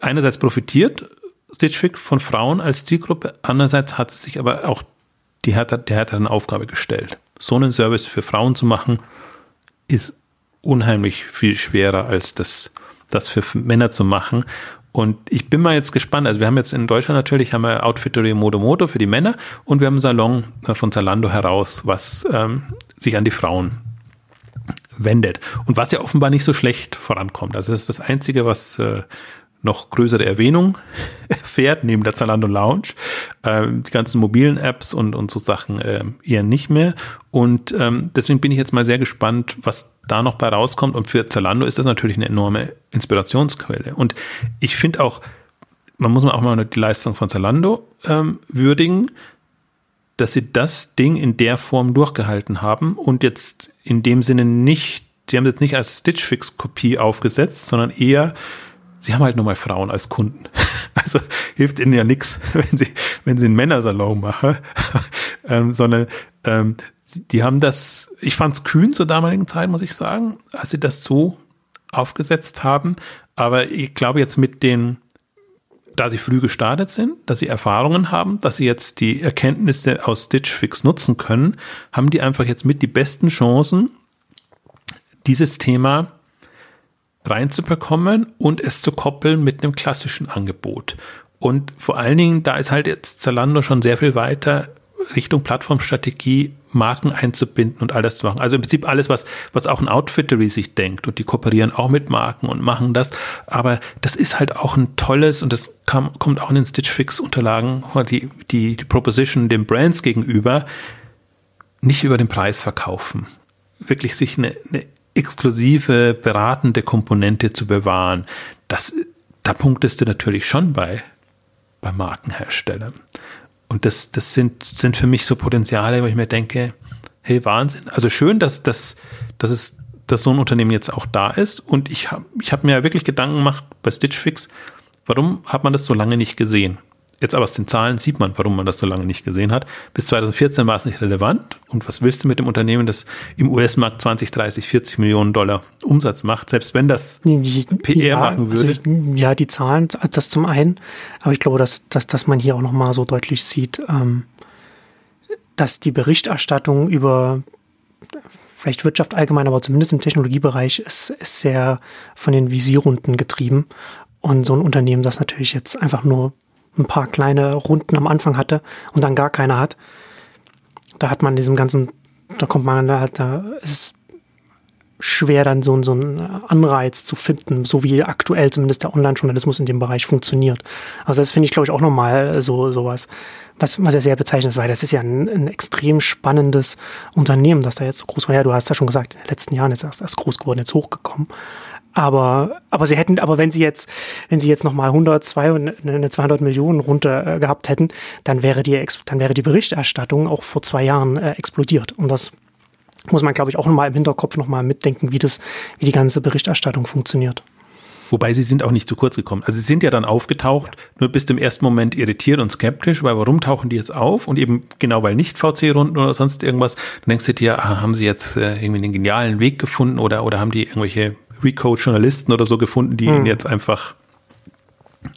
einerseits profitiert Stitch Fix von Frauen als Zielgruppe. Andererseits hat sie sich aber auch die härter, der härteren Aufgabe gestellt. So einen Service für Frauen zu machen, ist unheimlich viel schwerer als das, das für Männer zu machen. Und ich bin mal jetzt gespannt. Also wir haben jetzt in Deutschland natürlich haben wir Outfittery Modo Modo für die Männer und wir haben einen Salon von Zalando heraus, was ähm, sich an die Frauen wendet. Und was ja offenbar nicht so schlecht vorankommt. Also das ist das Einzige, was äh, noch größere Erwähnung erfährt, neben der Zalando Lounge. Ähm, die ganzen mobilen Apps und, und so Sachen äh, eher nicht mehr. Und ähm, deswegen bin ich jetzt mal sehr gespannt, was da noch bei rauskommt. Und für Zalando ist das natürlich eine enorme Inspirationsquelle. Und ich finde auch, man muss auch mal die Leistung von Zalando ähm, würdigen, dass sie das Ding in der Form durchgehalten haben und jetzt in dem Sinne nicht, sie haben es jetzt nicht als Stitch Fix Kopie aufgesetzt, sondern eher sie haben halt nur mal Frauen als Kunden. Also hilft ihnen ja nichts, wenn sie, wenn sie einen Männersalon machen, ähm, sondern ähm, die haben das, ich fand es kühn zur damaligen Zeit, muss ich sagen, als sie das so aufgesetzt haben. Aber ich glaube jetzt mit den, da sie früh gestartet sind, dass sie Erfahrungen haben, dass sie jetzt die Erkenntnisse aus Stitch Fix nutzen können, haben die einfach jetzt mit die besten Chancen, dieses Thema reinzubekommen und es zu koppeln mit einem klassischen Angebot. Und vor allen Dingen, da ist halt jetzt Zalando schon sehr viel weiter Richtung Plattformstrategie, Marken einzubinden und alles zu machen. Also im Prinzip alles, was, was auch ein Outfittery sich denkt und die kooperieren auch mit Marken und machen das. Aber das ist halt auch ein tolles und das kam, kommt auch in den Stitch Fix Unterlagen, die, die, die Proposition den Brands gegenüber, nicht über den Preis verkaufen. Wirklich sich eine, eine exklusive, beratende Komponente zu bewahren, das, da punktest du natürlich schon bei, bei Markenherstellern. Und das, das sind, sind für mich so Potenziale, wo ich mir denke, hey, Wahnsinn. Also schön, dass, dass, dass es, dass so ein Unternehmen jetzt auch da ist. Und ich habe ich hab mir wirklich Gedanken gemacht bei Stitch Fix, warum hat man das so lange nicht gesehen? Jetzt aber aus den Zahlen sieht man, warum man das so lange nicht gesehen hat. Bis 2014 war es nicht relevant. Und was willst du mit dem Unternehmen, das im US-Markt 20, 30, 40 Millionen Dollar Umsatz macht, selbst wenn das PR ja, machen würde? Also ich, ja, die Zahlen, das zum einen. Aber ich glaube, dass, dass, dass man hier auch nochmal so deutlich sieht, ähm, dass die Berichterstattung über vielleicht Wirtschaft allgemein, aber zumindest im Technologiebereich ist, ist sehr von den Visierrunden getrieben. Und so ein Unternehmen, das natürlich jetzt einfach nur ein paar kleine Runden am Anfang hatte und dann gar keine hat, da hat man diesem ganzen, da kommt man da halt, da ist es schwer dann so, so einen Anreiz zu finden, so wie aktuell zumindest der Online-Journalismus in dem Bereich funktioniert. Also das finde ich, glaube ich, auch nochmal so sowas, was, was ja sehr bezeichnet ist, weil das ist ja ein, ein, extrem spannendes Unternehmen, das da jetzt so groß war. Ja, du hast ja schon gesagt, in den letzten Jahren ist erst, erst groß geworden, jetzt hochgekommen. Aber, aber sie hätten, aber wenn sie jetzt, wenn sie jetzt nochmal 100, 200, eine 200 Millionen runter äh, gehabt hätten, dann wäre die, dann wäre die Berichterstattung auch vor zwei Jahren äh, explodiert. Und das muss man, glaube ich, auch nochmal im Hinterkopf nochmal mitdenken, wie das, wie die ganze Berichterstattung funktioniert. Wobei sie sind auch nicht zu kurz gekommen. Also sie sind ja dann aufgetaucht, nur bist im ersten Moment irritiert und skeptisch, weil warum tauchen die jetzt auf? Und eben genau weil nicht VC-Runden oder sonst irgendwas, dann denkst du dir, ah, haben sie jetzt äh, irgendwie einen genialen Weg gefunden oder, oder haben die irgendwelche Recode-Journalisten oder so gefunden, die hm. ihnen jetzt einfach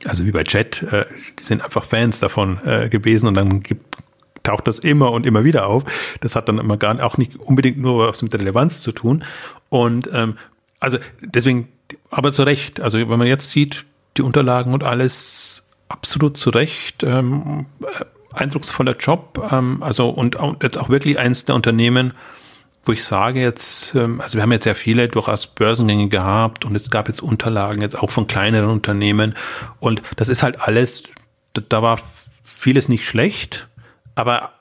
also wie bei Chat, äh, die sind einfach Fans davon äh, gewesen und dann gibt, taucht das immer und immer wieder auf. Das hat dann immer gar auch nicht unbedingt nur was mit Relevanz zu tun. Und ähm, also deswegen, aber zu Recht, also wenn man jetzt sieht, die Unterlagen und alles absolut zu Recht, ähm, äh, eindrucksvoller Job, ähm, also und, und jetzt auch wirklich eins der Unternehmen, wo ich sage jetzt, ähm, also wir haben jetzt sehr viele durchaus Börsengänge gehabt und es gab jetzt Unterlagen jetzt auch von kleineren Unternehmen und das ist halt alles, da war vieles nicht schlecht, aber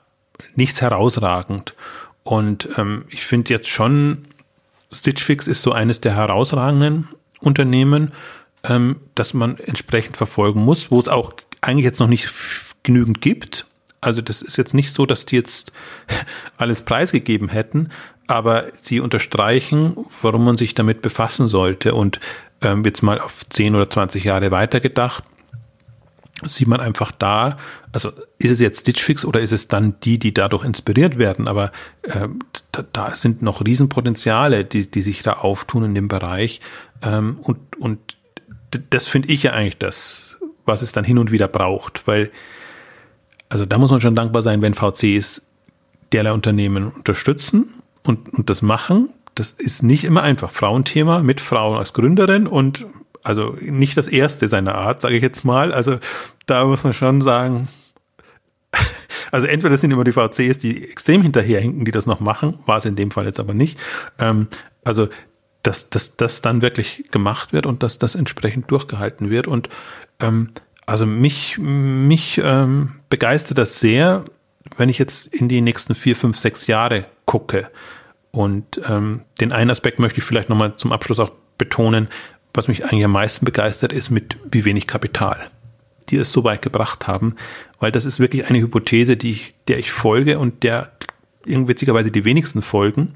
nichts herausragend. Und ähm, ich finde jetzt schon, Stitch Fix ist so eines der herausragenden Unternehmen, ähm, das man entsprechend verfolgen muss, wo es auch eigentlich jetzt noch nicht genügend gibt. Also das ist jetzt nicht so, dass die jetzt alles preisgegeben hätten, aber sie unterstreichen, warum man sich damit befassen sollte. Und ähm, jetzt mal auf 10 oder 20 Jahre weitergedacht, sieht man einfach da, also ist es jetzt Stitch Fix oder ist es dann die, die dadurch inspiriert werden? Aber ähm, da, da, sind noch Riesenpotenziale, die, die sich da auftun in dem Bereich. Ähm, und, und das finde ich ja eigentlich das, was es dann hin und wieder braucht, weil also da muss man schon dankbar sein, wenn VCs derlei Unternehmen unterstützen und, und das machen. Das ist nicht immer einfach. Frauenthema mit Frauen als Gründerin und also nicht das erste seiner Art, sage ich jetzt mal. Also da muss man schon sagen, also entweder sind immer die VCs, die extrem hinterherhinken, die das noch machen, war es in dem Fall jetzt aber nicht. Ähm, also dass das dann wirklich gemacht wird und dass das entsprechend durchgehalten wird. Und ähm, also mich, mich ähm, begeistert das sehr, wenn ich jetzt in die nächsten vier, fünf, sechs Jahre gucke. Und ähm, den einen Aspekt möchte ich vielleicht nochmal zum Abschluss auch betonen, was mich eigentlich am meisten begeistert, ist mit wie wenig Kapital, die es so weit gebracht haben, weil das ist wirklich eine Hypothese, die ich, der ich folge und der irgendwie witzigerweise die wenigsten folgen.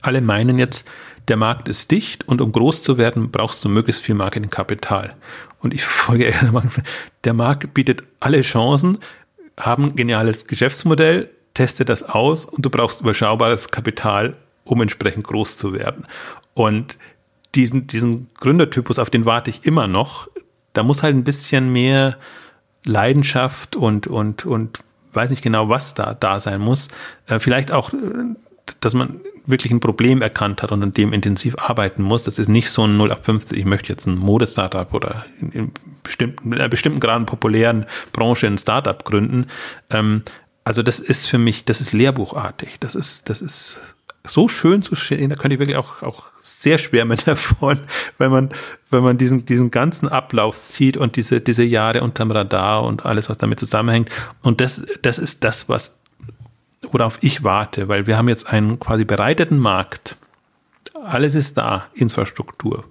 Alle meinen jetzt, der Markt ist dicht und um groß zu werden, brauchst du möglichst viel Marketingkapital. Und ich folge eher der Markt bietet alle Chancen, haben geniales Geschäftsmodell, teste das aus und du brauchst überschaubares Kapital, um entsprechend groß zu werden. Und diesen, diesen Gründertypus, auf den warte ich immer noch. Da muss halt ein bisschen mehr Leidenschaft und, und, und weiß nicht genau, was da, da sein muss. Äh, vielleicht auch, äh, dass man wirklich ein Problem erkannt hat und an dem intensiv arbeiten muss. Das ist nicht so ein 0 ab 50, ich möchte jetzt ein Modestartup oder in, in, bestimmten, in einer bestimmten gerade populären Branche ein Startup gründen, ähm, also das ist für mich, das ist lehrbuchartig. Das ist, das ist so schön zu sehen. Da könnte ich wirklich auch, auch sehr schwärmen davon, wenn man, wenn man diesen, diesen ganzen Ablauf sieht und diese, diese Jahre unterm Radar und alles, was damit zusammenhängt. Und das, das ist das, was, worauf ich warte, weil wir haben jetzt einen quasi bereiteten Markt. Alles ist da, Infrastruktur,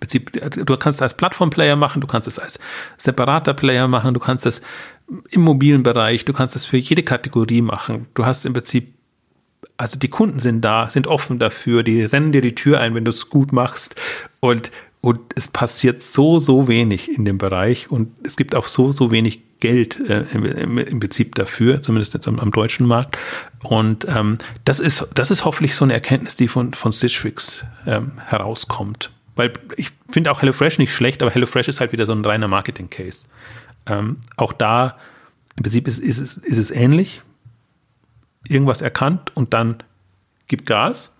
Prinzip, du kannst es als Plattform-Player machen, du kannst es als separater Player machen, du kannst es im mobilen Bereich, du kannst es für jede Kategorie machen. Du hast im Prinzip, also die Kunden sind da, sind offen dafür, die rennen dir die Tür ein, wenn du es gut machst und und es passiert so, so wenig in dem Bereich und es gibt auch so, so wenig Geld äh, im, im, Prinzip dafür, zumindest jetzt am, am deutschen Markt. Und ähm, das ist, das ist hoffentlich so eine Erkenntnis, die von, von Stitch Fix ähm, herauskommt. Weil ich finde auch HelloFresh nicht schlecht, aber HelloFresh ist halt wieder so ein reiner Marketing-Case. Ähm, auch da, im Prinzip ist, ist, es, ist es ähnlich. Irgendwas erkannt und dann gibt Gas.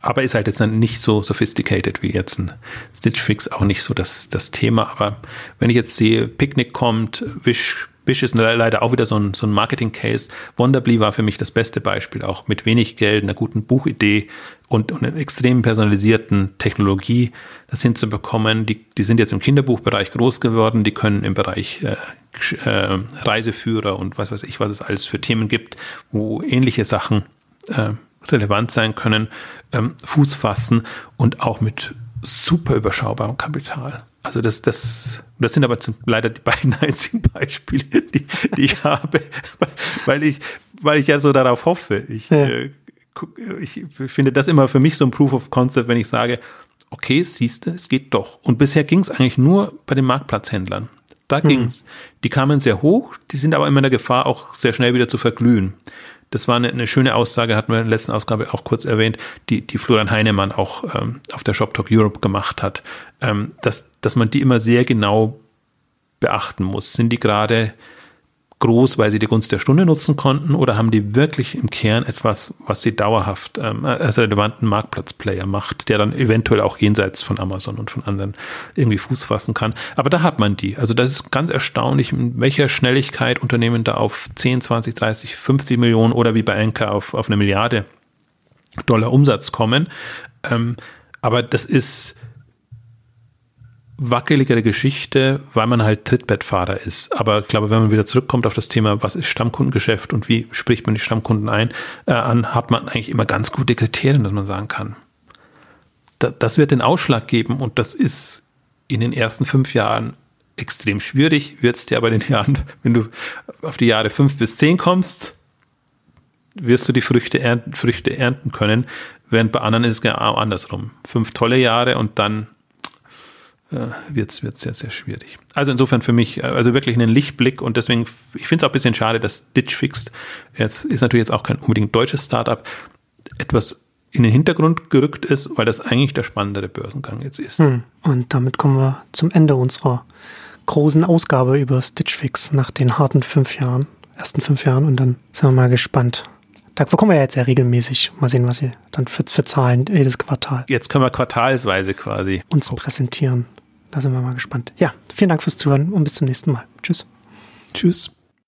Aber ist halt jetzt nicht so sophisticated wie jetzt ein Stitch Fix, auch nicht so das, das Thema. Aber wenn ich jetzt sehe, Picknick kommt, Wish Wish ist leider auch wieder so ein, so ein Marketing-Case. Wonderbly war für mich das beste Beispiel, auch mit wenig Geld, einer guten Buchidee und, und einer extrem personalisierten Technologie, das hinzubekommen. Die, die sind jetzt im Kinderbuchbereich groß geworden, die können im Bereich äh, äh, Reiseführer und was weiß ich, was es alles für Themen gibt, wo ähnliche Sachen äh, relevant sein können, ähm, Fuß fassen und auch mit super überschaubarem Kapital. Also das, das, das sind aber leider die beiden einzigen Beispiele, die, die ich habe, weil ich, weil ich ja so darauf hoffe. Ich, ja. äh, ich finde das immer für mich so ein Proof of Concept, wenn ich sage, okay, siehst du, es geht doch. Und bisher ging es eigentlich nur bei den Marktplatzhändlern. Da mhm. ging's. Die kamen sehr hoch, die sind aber immer in der Gefahr, auch sehr schnell wieder zu verglühen. Das war eine, eine schöne Aussage, hatten wir in der letzten Ausgabe auch kurz erwähnt, die, die Florian Heinemann auch ähm, auf der Shop Talk Europe gemacht hat, ähm, dass, dass man die immer sehr genau beachten muss. Sind die gerade groß, weil sie die Gunst der Stunde nutzen konnten oder haben die wirklich im Kern etwas, was sie dauerhaft ähm, als relevanten Marktplatzplayer macht, der dann eventuell auch jenseits von Amazon und von anderen irgendwie Fuß fassen kann. Aber da hat man die. Also das ist ganz erstaunlich, in welcher Schnelligkeit Unternehmen da auf 10, 20, 30, 50 Millionen oder wie bei Enker auf, auf eine Milliarde Dollar Umsatz kommen. Ähm, aber das ist wackeligere Geschichte, weil man halt Trittbettfahrer ist. Aber ich glaube, wenn man wieder zurückkommt auf das Thema, was ist Stammkundengeschäft und wie spricht man die Stammkunden ein, äh, an, hat man eigentlich immer ganz gute Kriterien, dass man sagen kann. Da, das wird den Ausschlag geben und das ist in den ersten fünf Jahren extrem schwierig. Wird es dir aber in den Jahren, wenn du auf die Jahre fünf bis zehn kommst, wirst du die Früchte ernten, Früchte ernten können, während bei anderen ist es genau andersrum. Fünf tolle Jahre und dann äh, wird es sehr, sehr schwierig. Also insofern für mich, äh, also wirklich einen Lichtblick und deswegen, ich finde es auch ein bisschen schade, dass Ditch Fixed, jetzt ist natürlich jetzt auch kein unbedingt deutsches Startup, etwas in den Hintergrund gerückt ist, weil das eigentlich der spannendere Börsengang jetzt ist. Hm. Und damit kommen wir zum Ende unserer großen Ausgabe über Stitch Fix nach den harten fünf Jahren, ersten fünf Jahren und dann sind wir mal gespannt, da bekommen wir ja jetzt ja regelmäßig. Mal sehen, was ihr dann für, für Zahlen jedes Quartal. Jetzt können wir quartalsweise quasi uns präsentieren. Da sind wir mal gespannt. Ja, vielen Dank fürs Zuhören und bis zum nächsten Mal. Tschüss. Tschüss.